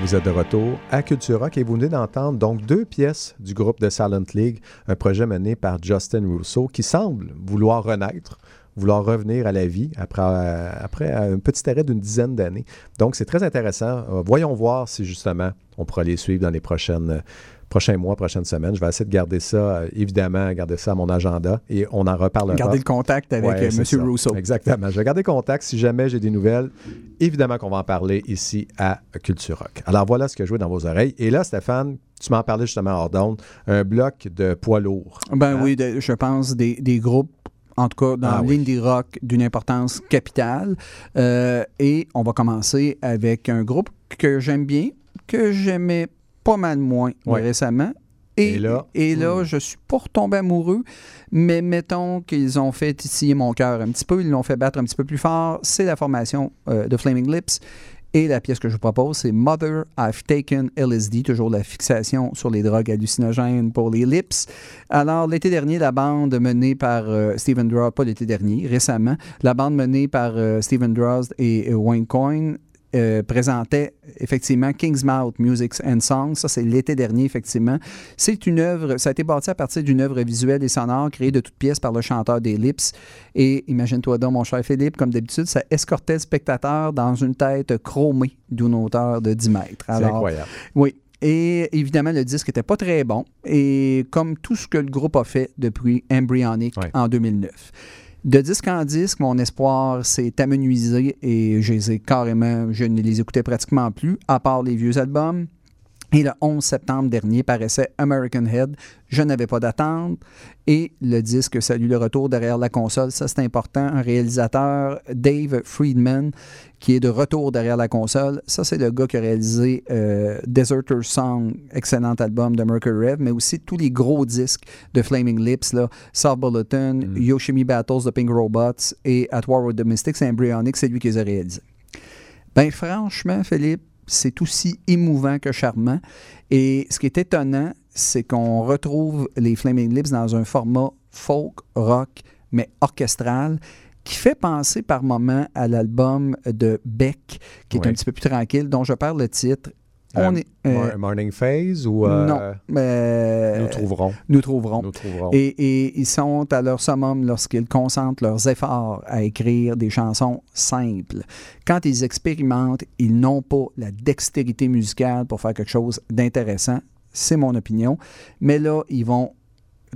Vous êtes de retour à Culture Rock et vous venez d'entendre donc deux pièces du groupe de Silent League, un projet mené par Justin Rousseau qui semble vouloir renaître, vouloir revenir à la vie après, euh, après un petit arrêt d'une dizaine d'années. Donc c'est très intéressant. Euh, voyons voir si justement on pourra les suivre dans les prochaines, prochains mois, prochaines semaines. Je vais essayer de garder ça, euh, évidemment, garder ça à mon agenda et on en reparlera. Gardez le contact avec Ouais, euh, M. Rousseau. Exactement. Je vais garder contact si jamais j'ai des nouvelles. Évidemment qu'on va en parler ici à Culture Rock. Alors voilà ce que je joue dans vos oreilles. Et là, Stéphane, tu m'en parlais justement hors d'onde, un bloc de poids lourd. Ben Hein? oui, de- je pense des, des groupes, en tout cas dans Ah oui. l'indie rock, d'une importance capitale. Euh, et on va commencer avec un groupe que j'aime bien, que j'aimais pas mal moins Ouais. récemment. Et, Et là, et là, hmm. je suis pas retombé amoureux, mais mettons qu'ils ont fait titiller mon cœur un petit peu, ils l'ont fait battre un petit peu plus fort. C'est la formation euh, de Flaming Lips. Et la pièce que je vous propose, c'est Mother, I've Taken LSD, toujours la fixation sur les drogues hallucinogènes pour les lips. Alors, l'été dernier, la bande menée par euh, Stephen Drozd, pas l'été dernier, récemment, la bande menée par euh, Stephen Drozd et euh, Wayne Coyne euh, présentait effectivement King's Mouth Music and Songs. Ça, c'est l'été dernier, effectivement. C'est une œuvre, ça a été bâti à partir d'une œuvre visuelle et sonore créée de toutes pièces par le chanteur des Lips. Et imagine-toi donc, mon cher Philippe, comme d'habitude, ça escortait le spectateur dans une tête chromée d'une hauteur de 10 mètres. C'est incroyable. oui. Et évidemment, le disque n'était pas très bon. Et comme tout ce que le groupe a fait depuis Embryonic Ouais. en 2009. De disque en disque, mon espoir s'est amenuisé et je les ai carrément, je ne les écoutais pratiquement plus, à part les vieux albums. Et le 11 septembre dernier paraissait American Head. Je n'avais pas d'attente. Et le disque Salut le retour derrière la console, ça c'est important. Un réalisateur, Dave Friedman, qui est de retour derrière la console. Ça, c'est le gars qui a réalisé euh, Deserter Song, excellent album de Mercury Rev, mais aussi tous les gros disques de Flaming Lips, là, South Bulletin, Yoshimi Battles de Pink Robots et At War with the Mystics Embryonic, c'est lui qui les a réalisés. Ben franchement, Philippe, c'est aussi émouvant que charmant. Et ce qui est étonnant, c'est qu'on retrouve les Flaming Lips dans un format folk, rock, mais orchestral, qui fait penser par moments à l'album de Beck, qui est Oui. un petit peu plus tranquille, dont je parle le titre. Euh, On est, euh, Mor- Morning Phase ou euh, non, mais nous trouverons. nous trouverons. Nous trouverons. Et, et ils sont à leur summum lorsqu'ils concentrent leurs efforts à écrire des chansons simples. Quand ils expérimentent, ils n'ont pas la dextérité musicale pour faire quelque chose d'intéressant. C'est mon opinion. Mais là, ils vont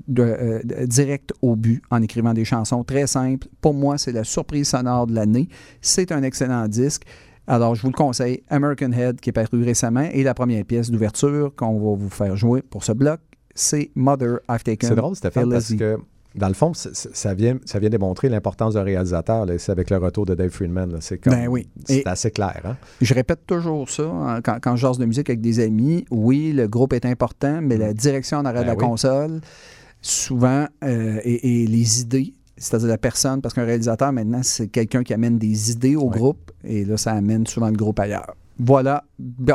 de- euh, de- direct au but en écrivant des chansons très simples. Pour moi, c'est la surprise sonore de l'année. C'est un excellent disque. Alors, je vous le conseille, American Head, qui est paru récemment, et la première pièce d'ouverture qu'on va vous faire jouer pour ce bloc, c'est Mother, I've Taken. C'est drôle, Stéphane, parce LSD. que dans le fond, ça vient, ça vient démontrer l'importance d'un réalisateur. C'est avec le retour de Dave Friedman. C'est Ben oui. Assez clair. Hein? Je répète toujours ça hein, quand, quand je jase de musique avec des amis. Oui, le groupe est important, mais la direction en arrière Ben de la oui. console, souvent, euh, et, et les idées, c'est-à-dire la personne, parce qu'un réalisateur, maintenant, c'est quelqu'un qui amène des idées au Ouais. groupe, et là, ça amène souvent le groupe ailleurs. Voilà,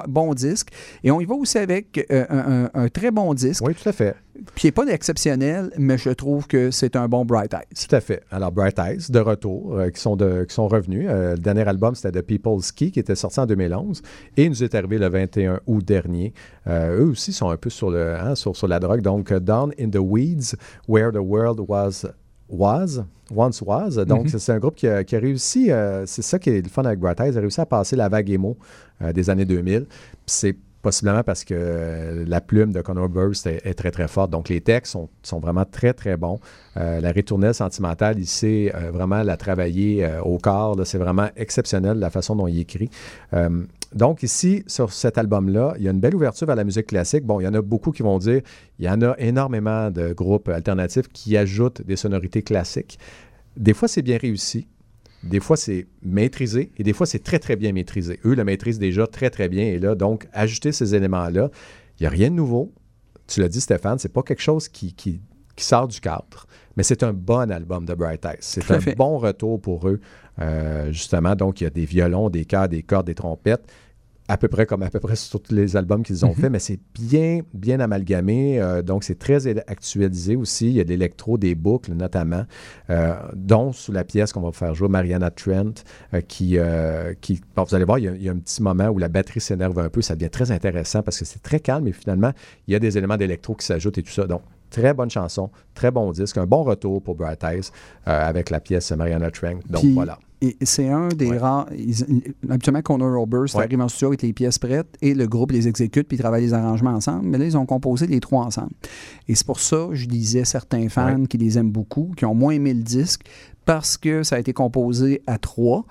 bon disque. Et on y va aussi avec euh, un, un- un très bon disque, Oui, tout à fait. puis qui n'est pas exceptionnel, mais je trouve que c'est un bon Bright Eyes. Tout à fait. Alors, Bright Eyes, de retour, euh, qui, sont de, qui sont revenus. Euh, le dernier album, c'était The People's Key, qui était sorti en 2011. Et il nous est arrivé le 21 août dernier. Eux aussi sont un peu sur, le, hein, sur, sur la drogue. Donc, Down in the Weeds, Where the World Was. Was, once was. Donc, Mhm. c'est un groupe qui a, qui a réussi, euh, c'est ça qui est le fun avec Bright Eyes, a réussi à passer la vague émo euh, des années 2000. Puis c'est possiblement parce que euh, la plume de Conor Burst est, est très, très forte. Donc, les textes sont, sont vraiment très, très bons. La ritournelle sentimentale, il sait vraiment la travailler au corps. C'est vraiment exceptionnel la façon dont il écrit. Donc, ici, sur cet album-là, il y a une belle ouverture vers la musique classique. Bon, il y en a beaucoup qui vont dire il y en a énormément de groupes alternatifs qui ajoutent des sonorités classiques. Des fois, c'est bien réussi. Des fois, c'est maîtrisé et des fois, c'est très, très bien maîtrisé. Eux le maîtrisent déjà très, très bien. Et là, donc, ajouter ces éléments-là, il n'y a rien de nouveau. Tu l'as dit, Stéphane, c'est pas quelque chose qui, qui, qui sort du cadre, mais c'est un bon album de Bright Eyes. C'est un fait. bon retour pour eux, euh, justement. Donc, il y a des violons, des chœurs, des cordes, des trompettes. À peu près comme à peu près sur tous les albums qu'ils ont Mhm. fait, mais c'est bien, bien amalgamé. euh, donc, c'est très actualisé aussi. Il y a de l'électro, des boucles notamment, euh, dont sous la pièce qu'on va faire jouer, Mariana Trent, euh, qui, qui bon, vous allez voir, il y, a, il y a un petit moment où la batterie s'énerve un peu. Ça devient très intéressant parce que c'est très calme et finalement, il y a des éléments d'électro qui s'ajoutent et tout ça. Donc, très bonne chanson, très bon disque, un bon retour pour Bright Eyes avec la pièce Mariana Trent. Donc, Puis, voilà. C'est un des Ouais. rares. ils- habituellement, Conor Oberst Ouais. arrive en studio avec les pièces prêtes et le groupe les exécute puis ils travaillent les arrangements ensemble. Mais là, ils ont composé les trois ensemble. Et c'est pour ça, je disais certains fans Ouais. qui les aiment beaucoup, qui ont moins aimé le disque parce que ça a été composé à trois.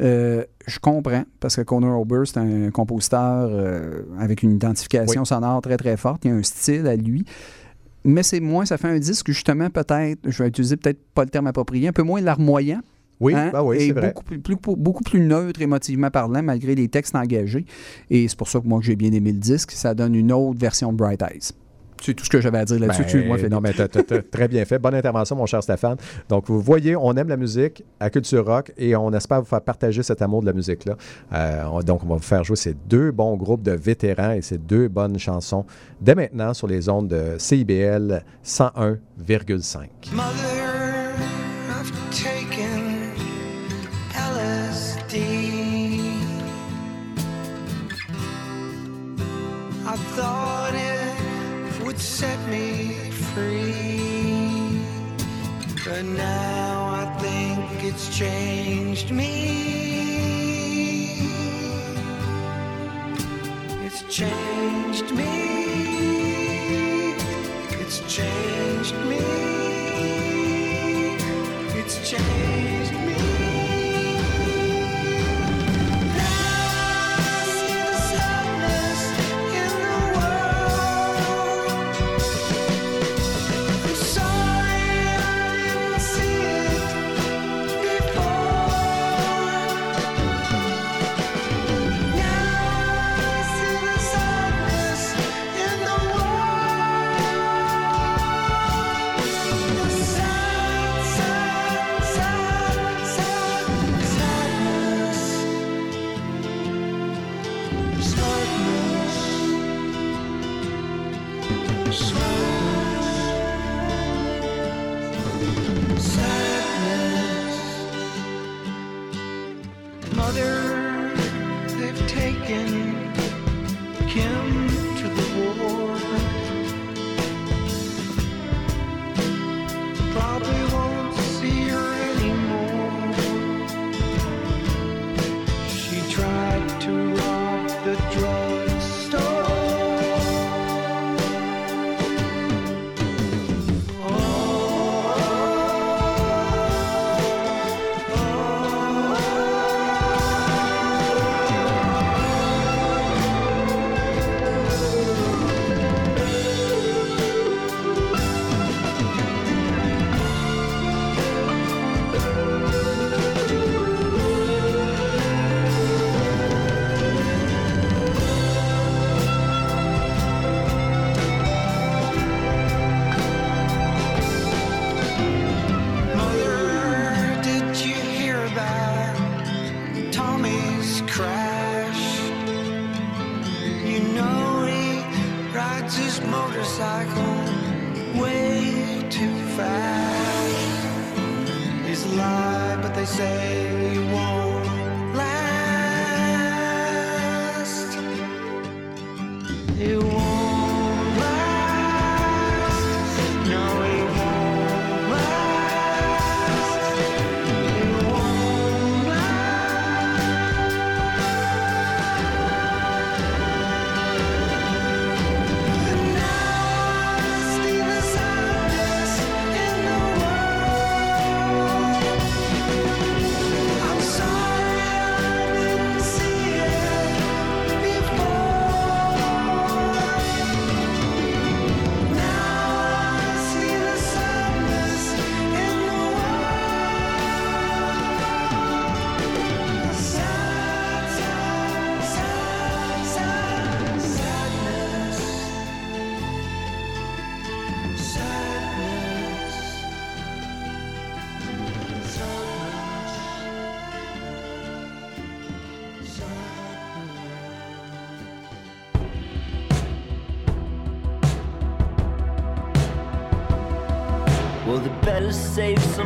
Euh, je comprends, parce que Conor Oberst est un compositeur euh, avec une identification sonore très, très forte. Il y a un style à lui. Mais c'est moins, ça fait un disque justement peut-être, je vais utiliser peut-être pas le terme approprié, un peu moins larmoyant. Oui, Hein? bah oui, c'est vrai. Beaucoup plus, plus- beaucoup plus neutre émotivement parlant, malgré les textes engagés. Et c'est pour ça que moi, j'ai bien aimé le disque. Ça donne une autre version de Bright Eyes. C'est tout ce que j'avais à dire là-dessus. Ben, Philippe. non, mais t'as- t'as- t'as très bien fait. Bonne intervention, mon cher Stéphane. Donc, vous voyez, on aime la musique à Culture Rock et on espère vous faire partager cet amour de la musique-là. Euh, on- donc, on va vous faire jouer ces deux bons groupes de vétérans et ces deux bonnes chansons dès maintenant sur les ondes de CIBL 101,5. Now I think it's changed me. It's changed me. It's changed me. It's changed Sadness. Mother,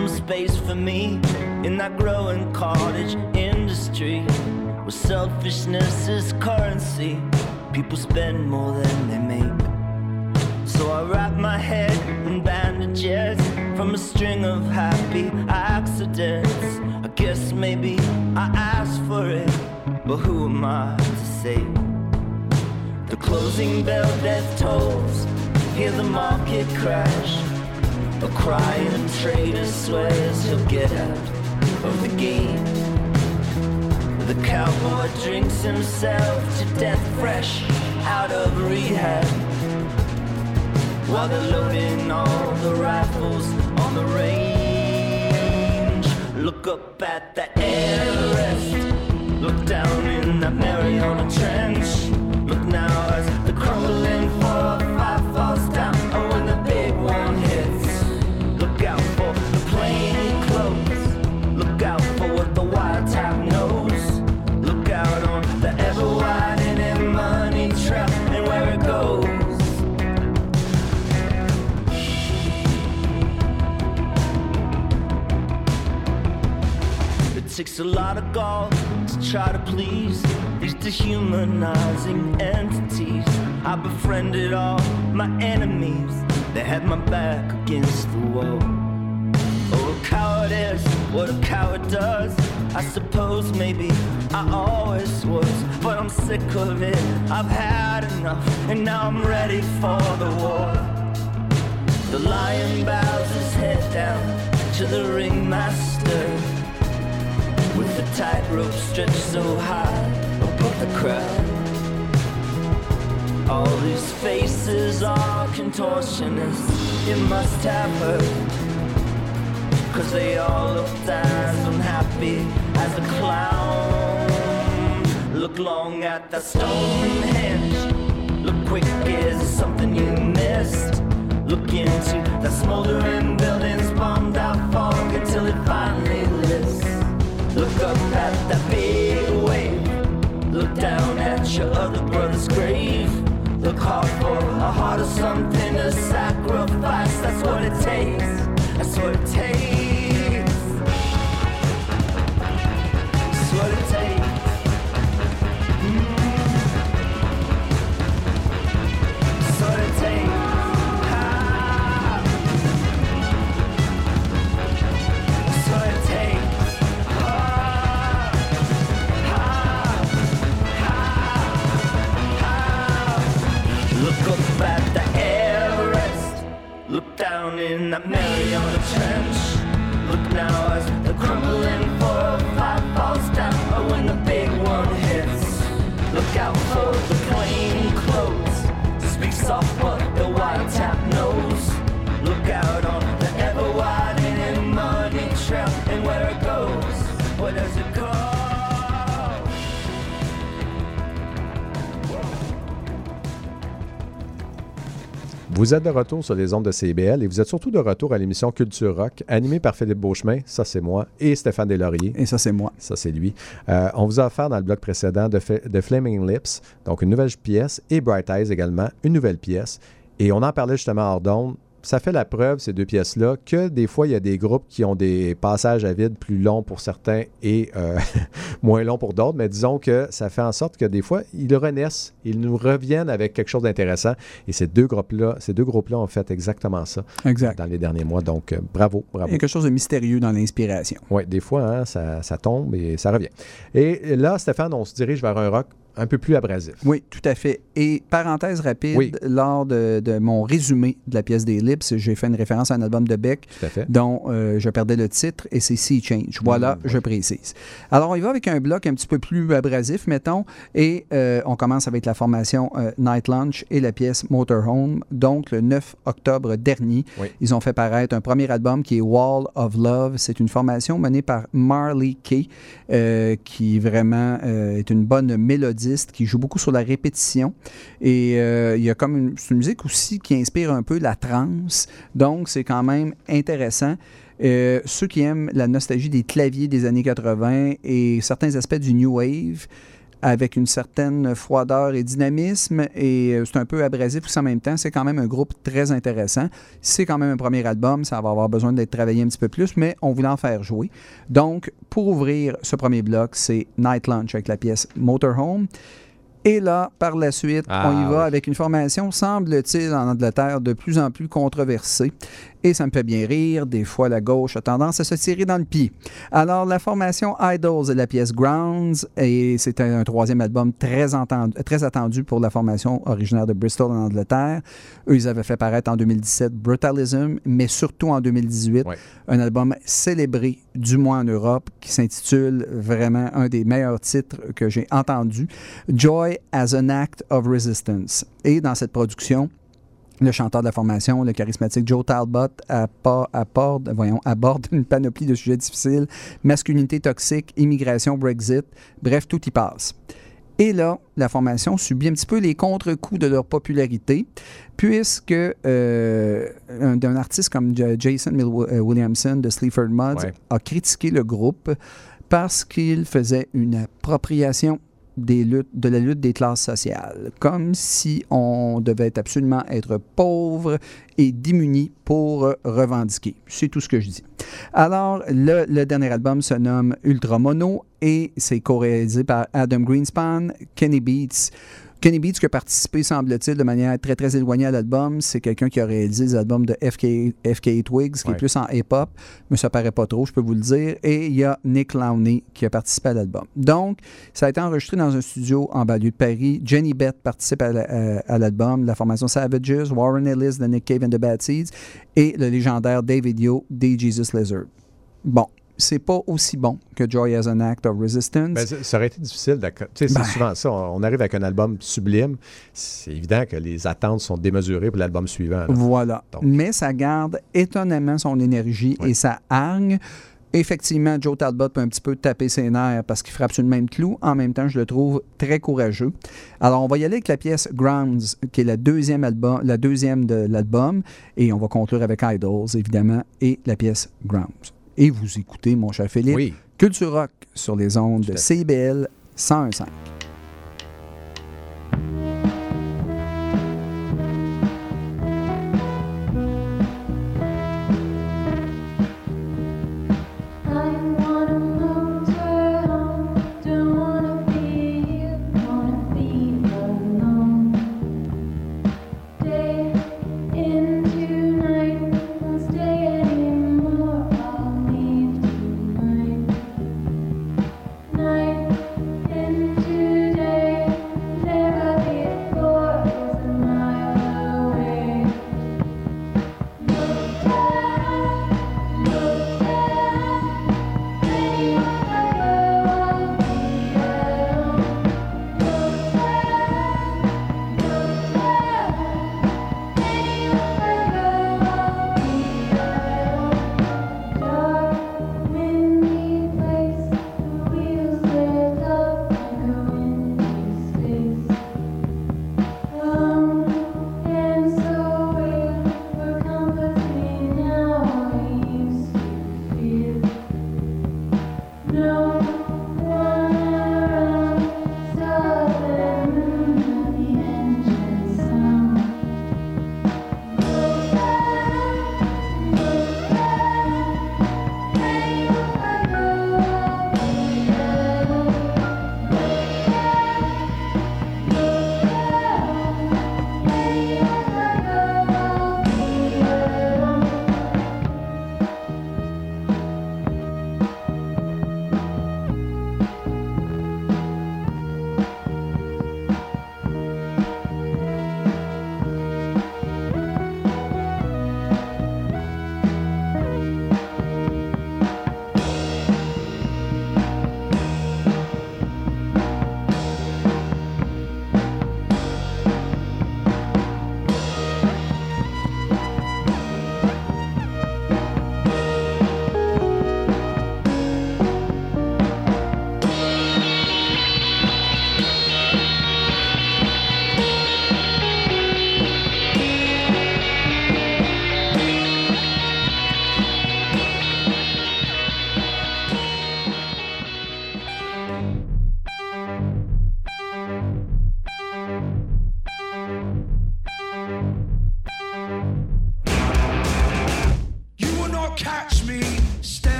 some space for me in that growing cottage industry where selfishness is currency. People spend more than they make. So I wrap my head in bandages from a string of happy accidents. I guess maybe I asked for it, but who am I to say? The closing bell death tolls, hear the market crash. Crying trader swears he'll get out of the game. The cowboy drinks himself to death fresh out of rehab. While they're loading all the rifles on the range. Look up at that Everest. Look down in that Mariana a lot of gall to try to please these dehumanizing entities. I befriended all my enemies. They had my back against the wall. Oh, a coward is what a coward does. I suppose maybe I always was, but I'm sick of it. I've had enough, and now I'm ready for the war. The lion bows his head down to the ringmaster with the tightrope stretched so high above the crowd. All these faces are contortionists. It must have hurt. Cause they all looked as unhappy as a clown. Look long at the Stonehenge. Look quick, is something you missed? Look into the smoldering buildings, bombed out fog until it your other brother's in that Mariana Vous êtes de retour sur les ondes de CBL et vous êtes surtout de retour à l'émission Culture Rock, animée par Philippe Beauchemin, ça c'est moi, et Stéphane Deslauriers. Et ça, c'est moi. Ça, c'est lui. Euh, on vous a offert dans le bloc précédent de, Flaming Lips, donc une nouvelle pièce, et Bright Eyes également, une nouvelle pièce. Et on en parlait justement hors d'onde. Ça fait la preuve, ces deux pièces-là, que des fois, il y a des groupes qui ont des passages à vide plus longs pour certains et euh, moins longs pour d'autres. Mais disons que ça fait en sorte que des fois, ils renaissent, ils nous reviennent avec quelque chose d'intéressant. Et ces deux groupes-là, ces deux groupes-là ont fait exactement ça Exact. dans les derniers mois. Donc, euh, bravo, bravo. Il y a quelque chose de mystérieux dans l'inspiration. Oui, des fois, hein, ça, ça tombe et ça revient. Et là, Stéphane, on se dirige vers un rock un peu plus abrasif. Oui, tout à fait. Et parenthèse rapide, Oui. lors de, de mon résumé de la pièce des Lips, j'ai fait une référence à un album de Beck Tout à fait. dont euh, je perdais le titre et c'est Sea Change. Voilà, Mm, je précise. Alors, on y va avec un bloc un petit peu plus abrasif, mettons, et euh, on commence avec la formation euh, Night Lunch et la pièce Motorhome. Donc, le 9 octobre dernier, Oui. ils ont fait paraître un premier album qui est Wall of Love. C'est une formation menée par Marley Kay, qui vraiment est une bonne qui joue beaucoup sur la répétition. Et euh, il y a comme une, une musique aussi qui inspire un peu la trance. Donc, c'est quand même intéressant. Euh, ceux qui aiment la nostalgie des claviers des années 80 et certains aspects du New Wave, avec une certaine froideur et dynamisme, et euh, c'est un peu abrasif aussi en même temps. C'est quand même un groupe très intéressant. C'est quand même un premier album, ça va avoir besoin d'être travaillé un petit peu plus, mais on voulait en faire jouer. Donc, pour ouvrir ce premier bloc, c'est Night Lunch avec la pièce Motorhome. Et là, par la suite, Ah, on y va oui. avec une formation, semble-t-il, en Angleterre, de plus en plus controversée. Et ça me fait bien rire. Des fois, la gauche a tendance à se tirer dans le pied. Alors, la formation Idols de la pièce Grounds, et c'est un, un troisième album très, entendu- très attendu pour la formation originaire de Bristol en Angleterre. Eux, ils avaient fait paraître en 2017 Brutalism, mais surtout en 2018, Ouais. un album célébré du mois en Europe qui s'intitule vraiment un des meilleurs titres que j'ai entendu, Joy as an Act of Resistance. Et dans cette production, le chanteur de la formation, le charismatique Joe Talbot, apporte, voyons, aborde une panoplie de sujets difficiles, masculinité toxique, immigration, Brexit, bref, tout y passe. Et là, la formation subit un petit peu les contre-coups de leur popularité, puisque euh, un, artiste comme Jason euh, Williamson de Sleaford Mods Ouais. a critiqué le groupe parce qu'il faisait une appropriation de la lutte des classes sociales, comme si on devait absolument être pauvre et démuni pour revendiquer. C'est tout ce que je dis. Alors, le, le dernier album se nomme Ultra Mono et c'est co-réalisé par Adam Greenspan, Kenny Beats. Kenny Beats qui a participé, semble-t-il, de manière très très éloignée à l'album. C'est quelqu'un qui a réalisé les albums de FK, FK Twigs, qui est plus en hip-hop, mais ça paraît pas trop, je peux vous le dire. Et il y a Nick Lowney qui a participé à l'album. Donc, ça a été enregistré dans un studio en banlieue de Paris. Jenny Beth participe à, à l'album, la formation Savages, Warren Ellis de Nick Cave and the Bad Seeds et le légendaire David Yo des Jesus Lizard. Bon, c'est pas aussi bon que Joy as an Act of Resistance. Ben, ça ça aurait été difficile. d'accord. Tu sais, c'est Ben. souvent ça. On on arrive avec un album sublime. C'est évident que les attentes sont démesurées pour l'album suivant. là. Voilà. Donc. Mais ça garde étonnamment son énergie Oui. et sa hargne. Effectivement, Joe Talbot peut un petit peu taper ses nerfs parce qu'il frappe sur le même clou. En même temps, je le trouve très courageux. Alors, on va y aller avec la pièce Grounds, qui est la deuxième, album, la deuxième de l'album. Et on va conclure avec Idols, évidemment, et la pièce Grounds. Et vous écoutez, mon cher Philippe, Oui. Culture Rock sur les ondes de. CBL 101.5.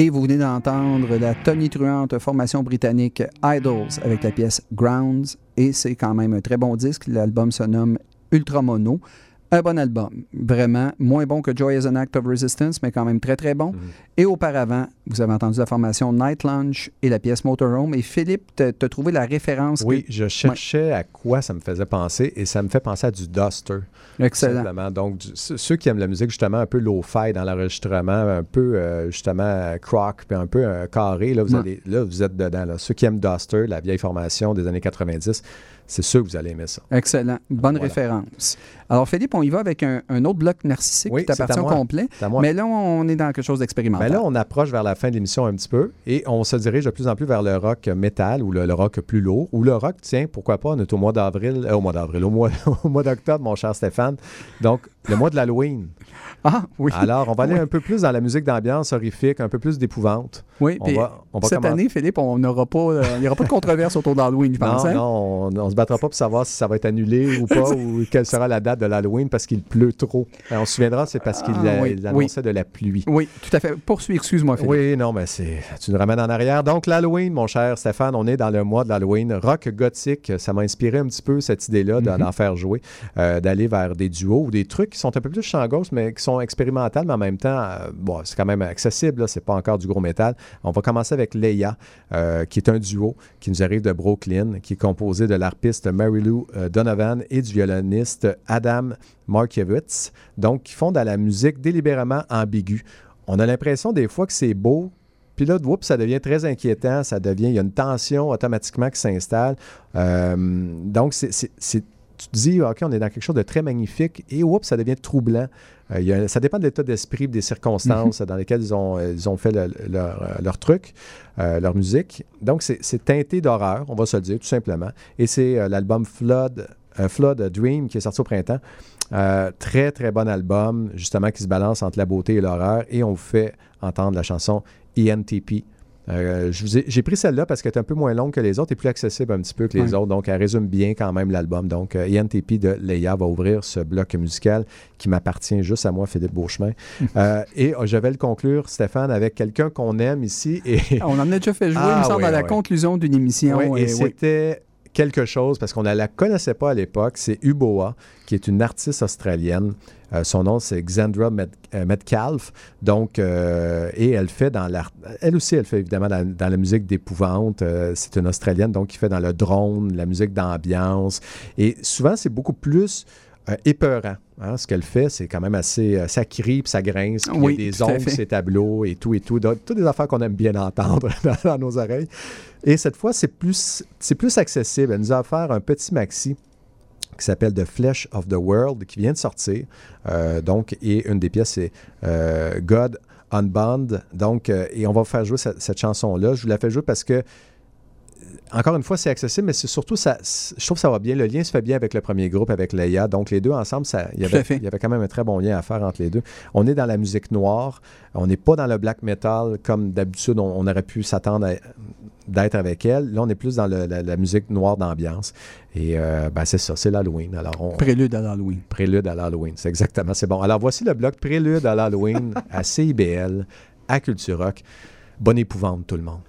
Et vous venez d'entendre la tonitruante formation britannique Idols avec la pièce Grounds. Et c'est quand même un très bon disque. L'album se nomme Ultra Mono. Un bon album. Vraiment moins bon que Joy as an Act of Resistance, mais quand même très très bon. Et auparavant, vous avez entendu la formation Night Lunch et la pièce Motorhome. Et Philippe, tu as trouvé la référence. Oui, je cherchais à quoi ça me faisait penser et ça me fait penser à du Duster. Excellent. Simplement. Donc, du- ceux qui aiment la musique justement un peu low-fi dans l'enregistrement, un peu euh, justement croc, puis un peu euh, carré, là vous, Ouais. allez, là, vous êtes dedans. Là. Ceux qui aiment Duster, la vieille formation des années 90, c'est sûr que vous allez aimer ça. Excellent. Bonne Voilà. référence. Alors, Philippe, on y va avec un, un autre bloc narcissique Oui, qui t'appartient au complet. Mais là, on est dans quelque chose d'expérimental. Mais là, on approche vers la fin de l'émission un petit peu et on se dirige de plus en plus vers le rock métal ou le, le rock plus lourd. Ou le rock, tiens, pourquoi pas, on est au mois d'avril, euh, au mois d'avril, au mois, au mois d'octobre, mon cher Stéphane. Donc, le mois de l'Halloween. Ah, oui. Alors, on va aller Oui. un peu plus dans la musique d'ambiance horrifique, un peu plus d'épouvante. Oui, On va, on va cette commencer- année, Philippe, on n'aura pas, euh, il n'y aura pas de controverse autour d'Halloween, je pense. Non, hein? non, on ne se battra pas pour savoir si ça va être annulé ou pas, ou quelle sera la date de l'Halloween parce qu'il pleut trop. On se souviendra, c'est parce qu'il Ah, a- oui, annonçait de la pluie. Oui, tout à fait. Poursuis, excuse-moi, Philippe. Oui, non, mais c'est. Tu nous ramènes en arrière. Donc, l'Halloween, mon cher Stéphane, on est dans le mois de l'Halloween. Rock gothique, ça m'a inspiré un petit peu cette idée-là Mhm. d'en faire jouer, euh, d'aller vers des duos ou des trucs qui sont un peu plus chant gauche, qui sont expérimentales, mais en même temps, euh, bon, c'est quand même accessible, c'est pas encore du gros métal. On va commencer avec Leia, euh, qui est un duo qui nous arrive de Brooklyn, qui est composé de l'harpiste Mary Lou euh, Donovan et du violoniste Adam Markiewicz, donc qui font de la musique délibérément ambiguë. On a l'impression des fois que c'est beau, puis là, whoop, ça devient très inquiétant, ça devient, il y a une tension automatiquement qui s'installe. Donc, c'est- tu te dis, OK, on est dans quelque chose de très magnifique, et whoop, ça devient troublant. Euh, il y a- ça dépend de l'état d'esprit, des circonstances dans lesquelles ils ont, euh, ils ont fait le- leur, euh, leur truc, euh, leur musique. Donc, c'est, teinté d'horreur, on va se le dire, tout simplement. Et c'est euh, l'album Flood Flood Dream, qui est sorti au printemps. Très, très bon album, justement, qui se balance entre la beauté et l'horreur. Et on vous fait entendre la chanson ENTP. Euh, J'ai pris celle-là parce qu'elle est un peu moins longue que les autres et plus accessible un petit peu que les Ouais. autres. Donc, elle résume bien quand même l'album. Donc, euh, ENTP de Leia va ouvrir ce bloc musical qui m'appartient juste à moi, Philippe Beauchemin. Euh, et euh, je vais le conclure, Stéphane, avec quelqu'un qu'on aime ici. Et, On en a déjà fait jouer, Ah, il me semble, oui, à la oui. conclusion d'une émission. Et c'était quelque chose, parce qu'on ne la connaissait pas à l'époque, c'est Uboa, qui est une artiste australienne. Euh, son nom, c'est Xandra Met- euh, Metcalf. Donc, euh, et elle fait dans l'art. Elle aussi, elle fait évidemment dans, la musique d'épouvante. C'est une Australienne, donc qui fait dans le drone, la musique d'ambiance. Et souvent, c'est beaucoup plus euh, épeurant. hein. Ce qu'elle fait, c'est quand même assez. euh, ça crie, puis ça grince, puis Oui, il y a des ongles, ses tableaux et tout et tout. Donc, toutes des affaires qu'on aime bien entendre dans, dans nos oreilles. Et cette fois, c'est plus, c'est plus accessible. Elle nous a offert un petit maxi qui s'appelle The Flesh of the World, qui vient de sortir. Euh, donc, et une des pièces, c'est God Unbound. Donc, et on va faire jouer cette, cette chanson-là. Je vous la fais jouer parce que, encore une fois, c'est accessible, mais c'est surtout, ça, je trouve que ça va bien. Le lien se fait bien avec le premier groupe, avec Leia. Donc, les deux ensemble, ça, il, y avait, il y avait quand même un très bon lien à faire entre les deux. On est dans la musique noire. On n'est pas dans le black metal comme d'habitude, on, on aurait pu s'attendre à- d'être avec elle. Là, on est plus dans le- la, la musique noire d'ambiance. Et euh, ben, c'est ça, c'est l'Halloween. Alors, on, Prélude à l'Halloween. Prélude à l'Halloween, c'est exactement, c'est bon. Alors, voici le bloc Prélude à l'Halloween à CIBL, à Culture Rock. Bonne épouvante, tout le monde.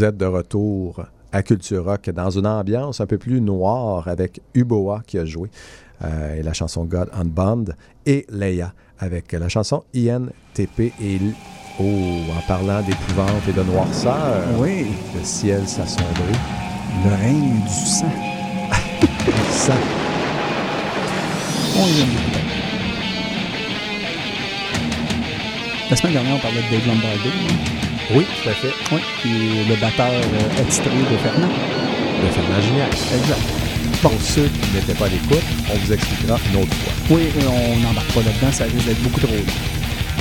Vous êtes de retour à Culture Rock dans une ambiance un peu plus noire avec Uboa qui a joué euh, et la chanson God Unbound et Leia avec la chanson INTP et oh, en parlant d'épouvante et de noirceur, Oui, le ciel s'assombrit. le règne du sang. On y vient. La semaine dernière, on parlait de Dave Lombardo, hein, oui, tout à fait. oui, qui est le batteur euh, attitré de Fernand. Le Fernand Gignac. Exact. Pour ceux qui n'étaient pas à l'écoute, on vous expliquera une autre fois. Oui, on n'embarque pas là-dedans, ça risque d'être beaucoup trop long.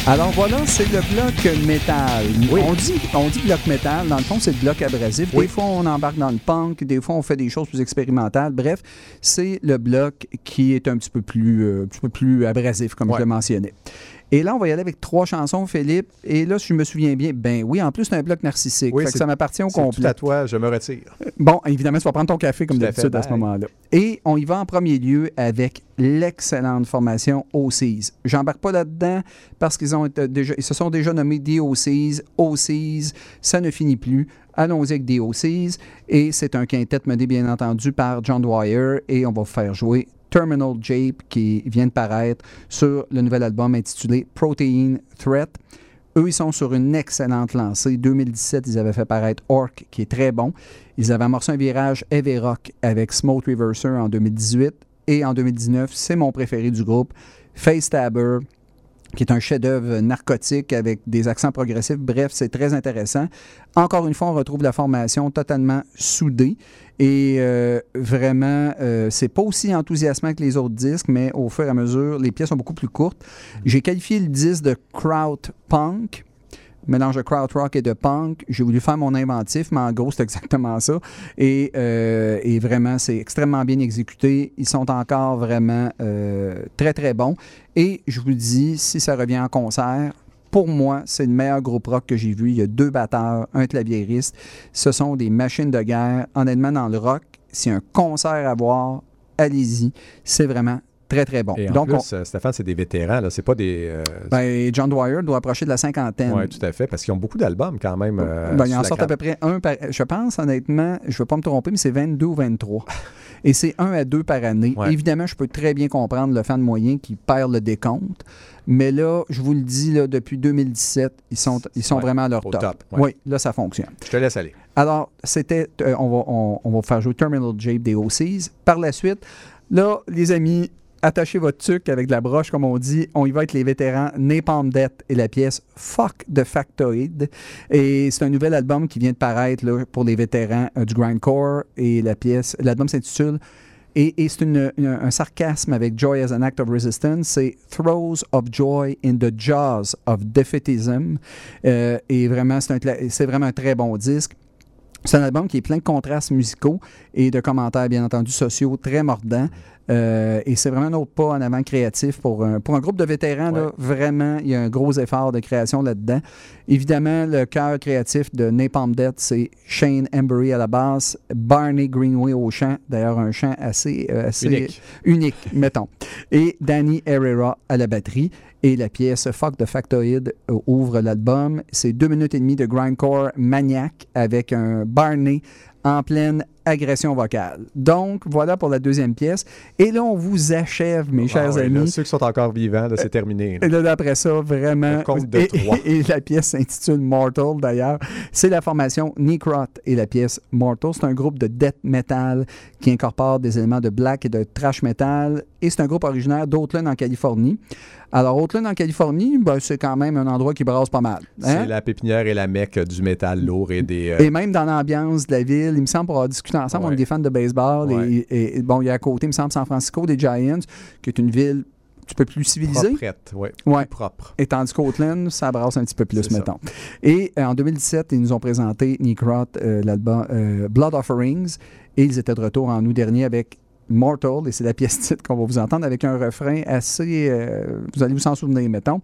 Alors voilà, c'est le bloc métal. Oui. On, dit, on dit bloc métal, dans le fond, c'est le bloc abrasif. Oui. Des fois, on embarque dans le punk, des fois, on fait des choses plus expérimentales. Bref, c'est le bloc qui est un petit peu plus, euh, un petit peu plus abrasif, comme Ouais. je le mentionnais. Et là, on va y aller avec trois chansons, Philippe. Et là, si je me souviens bien, ben oui, en plus, c'est un bloc narcissique. Oui, Fait que c'est- ça m'appartient au C'est tout complet. à toi, je me retire. Bon, évidemment, tu vas prendre ton café comme d'habitude à, ce moment-là. Et on y va en premier lieu avec l'excellente formation OCs. J'embarque pas là-dedans parce qu'ils ont été déjà, ils se sont déjà nommés DOCs, OCs, ça ne finit plus. Allons-y avec DOCs. Et c'est un quintet mené bien entendu par John Dwyer et on va vous faire jouer Terminal Jape qui vient de paraître sur le nouvel album intitulé Protein Threat. Eux, ils sont sur une excellente lancée. 2017, ils avaient fait paraître Orc, qui est très bon. Ils avaient amorcé un virage heavy rock avec Smoke Reverser en 2018. Et en 2019, c'est mon préféré du groupe, Face Stabber, qui est un chef-d'œuvre narcotique avec des accents progressifs. Bref, c'est très intéressant. Encore une fois, on retrouve la formation totalement soudée. Et euh, vraiment, euh, c'est pas aussi enthousiasmant que les autres disques, mais au fur et à mesure, les pièces sont beaucoup plus courtes. J'ai qualifié le disque de kraut punk, mélange de kraut rock et de punk. J'ai voulu faire mon inventif, mais en gros, c'est exactement ça. Et, euh, vraiment, c'est extrêmement bien exécuté. Ils sont encore vraiment euh, très, très bons. Et je vous dis, si ça revient en concert, pour moi, c'est le meilleur groupe rock que j'ai vu. Il y a deux batteurs, un claviériste. Ce sont des machines de guerre. Honnêtement, dans le rock, a un concert à voir, allez-y. C'est vraiment très, très bon. Et en Donc, plus, euh, Stéphane, c'est des vétérans, là. C'est pas des. euh, ben, John Dwyer doit approcher de la cinquantaine. Oui, tout à fait, parce qu'ils ont beaucoup d'albums quand même. euh, Ben, il sous en la sort à peu près un par. Je pense, honnêtement, je ne veux pas me tromper, mais c'est 22 ou 23. Et c'est un à deux par année. Ouais. Évidemment, je peux très bien comprendre le fan moyen qui perd le décompte. Mais là, je vous le dis, là, depuis 2017, ils sont, ils sont Ouais, vraiment à leur top. top, ouais. Oui, là, ça fonctionne. Je te laisse aller. Alors, c'était. euh, on, va, on, on va faire jouer Terminal Jape des OCs. Par la suite, là, les amis, attachez votre tuque avec de la broche, comme on dit. On y va avec les vétérans Napalm Death et la pièce Fuck the Factoid. Et c'est un nouvel album qui vient de paraître là, pour les vétérans euh, du grindcore. Et la pièce, l'album s'intitule. Et, c'est un sarcasme avec Joy as an Act of Resistance. C'est Throws of Joy in the Jaws of Defeatism. Euh, et vraiment, c'est vraiment un très bon disque. C'est un album qui est plein de contrastes musicaux et de commentaires, bien entendu, sociaux très mordants. Euh, et c'est vraiment un autre pas en avant créatif pour un, pour un groupe de vétérans. là, vraiment, il y a un gros effort de création là-dedans. Évidemment, le cœur créatif de Napalm Death, c'est Shane Embury à la basse, Barney Greenway au chant, d'ailleurs un chant assez, euh, assez Unique. unique, mettons. Et Danny Herrera à la batterie. Et la pièce Fuck the Factoid euh, ouvre l'album. C'est deux minutes et demie de grindcore maniaque avec un Barney en pleine agression vocale. Donc, voilà pour la deuxième pièce. Et là, on vous achève, mes chers Ah là, amis. ceux qui sont encore vivants, c'est terminé. là. Et là, d'après ça, vraiment. De et la pièce s'intitule Mortal, d'ailleurs. C'est la formation Necrot et la pièce Mortal. C'est un groupe de death metal qui incorpore des éléments de black et de trash metal. Et c'est un groupe originaire d'Oatland, en Californie. Alors, Oatland, en Californie, ben, c'est quand même un endroit qui brasse pas mal. hein? C'est la pépinière et la mecque du métal lourd et des. euh, Et même dans l'ambiance de la ville, il me semble, pour avoir discuté ensemble, on Ouais. est des fans de baseball. Ouais. Et, et- bon, il y a à côté, il me semble, San Francisco, des Giants, qui est une ville un petit peu plus civilisée. proprette, ouais. Ouais. Propre. Et tandis qu'Oatland, ça brasse un petit peu plus, ça. mettons. Et euh, en 2017, ils nous ont présenté Necrot, euh, l'album euh, Blood Offerings, et ils étaient de retour en août dernier avec Mortal, et c'est la pièce titre qu'on va vous entendre avec un refrain assez. euh, vous allez vous en souvenir, mettons.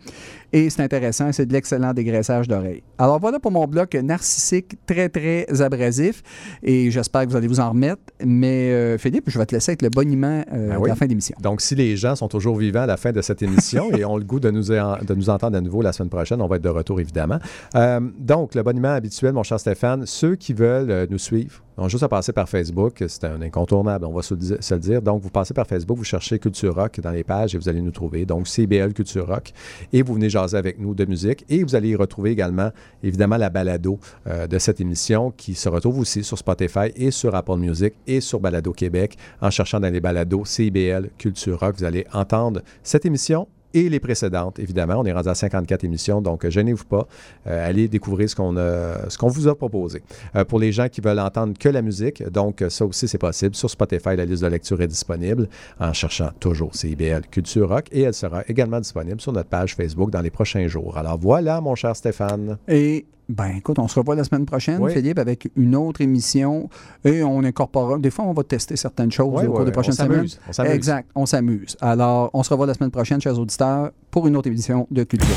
Et c'est intéressant, c'est de l'excellent dégraissage d'oreilles. Alors voilà pour mon bloc narcissique très, très abrasif. Et j'espère que vous allez vous en remettre. Mais euh, Philippe, je vais te laisser avec le boniment euh, de oui. la fin d'émission. Donc, si les gens sont toujours vivants à la fin de cette émission et ont le goût de nous, en- de nous entendre à nouveau la semaine prochaine, on va être de retour évidemment. Euh, donc, le boniment habituel, mon cher Stéphane, ceux qui veulent nous suivre, ont juste à passer par Facebook. C'est un incontournable, on va se, le di- se le dire. Donc, vous passez par Facebook, vous cherchez Culture Rock dans les pages et vous allez nous trouver. Donc, CBL Culture Rock. Et vous venez jaser avec nous de musique. Et vous allez y retrouver également, évidemment, la balado euh, de cette émission qui se retrouve aussi sur Spotify et sur Apple Music et sur Balado Québec. En cherchant dans les balados CBL Culture Rock, vous allez entendre cette émission et les précédentes, évidemment. On est rendu à 54 émissions, donc euh, gênez-vous pas. Euh, allez découvrir ce qu'on a- ce qu'on vous a proposé. Euh, pour les gens qui veulent entendre que la musique, donc euh, ça aussi c'est possible. Sur Spotify, la liste de lecture est disponible en cherchant toujours CIBL Culture Rock et elle sera également disponible sur notre page Facebook dans les prochains jours. Alors voilà, mon cher Stéphane. Et ben écoute, on se revoit la semaine prochaine, Oui. Philippe, avec une autre émission. Et on incorporera. Des fois, on va tester certaines choses au cours des on prochaines semaines. on s'amuse. Exact, on s'amuse. Alors, on se revoit la semaine prochaine, chers auditeurs, pour une autre émission de Culture.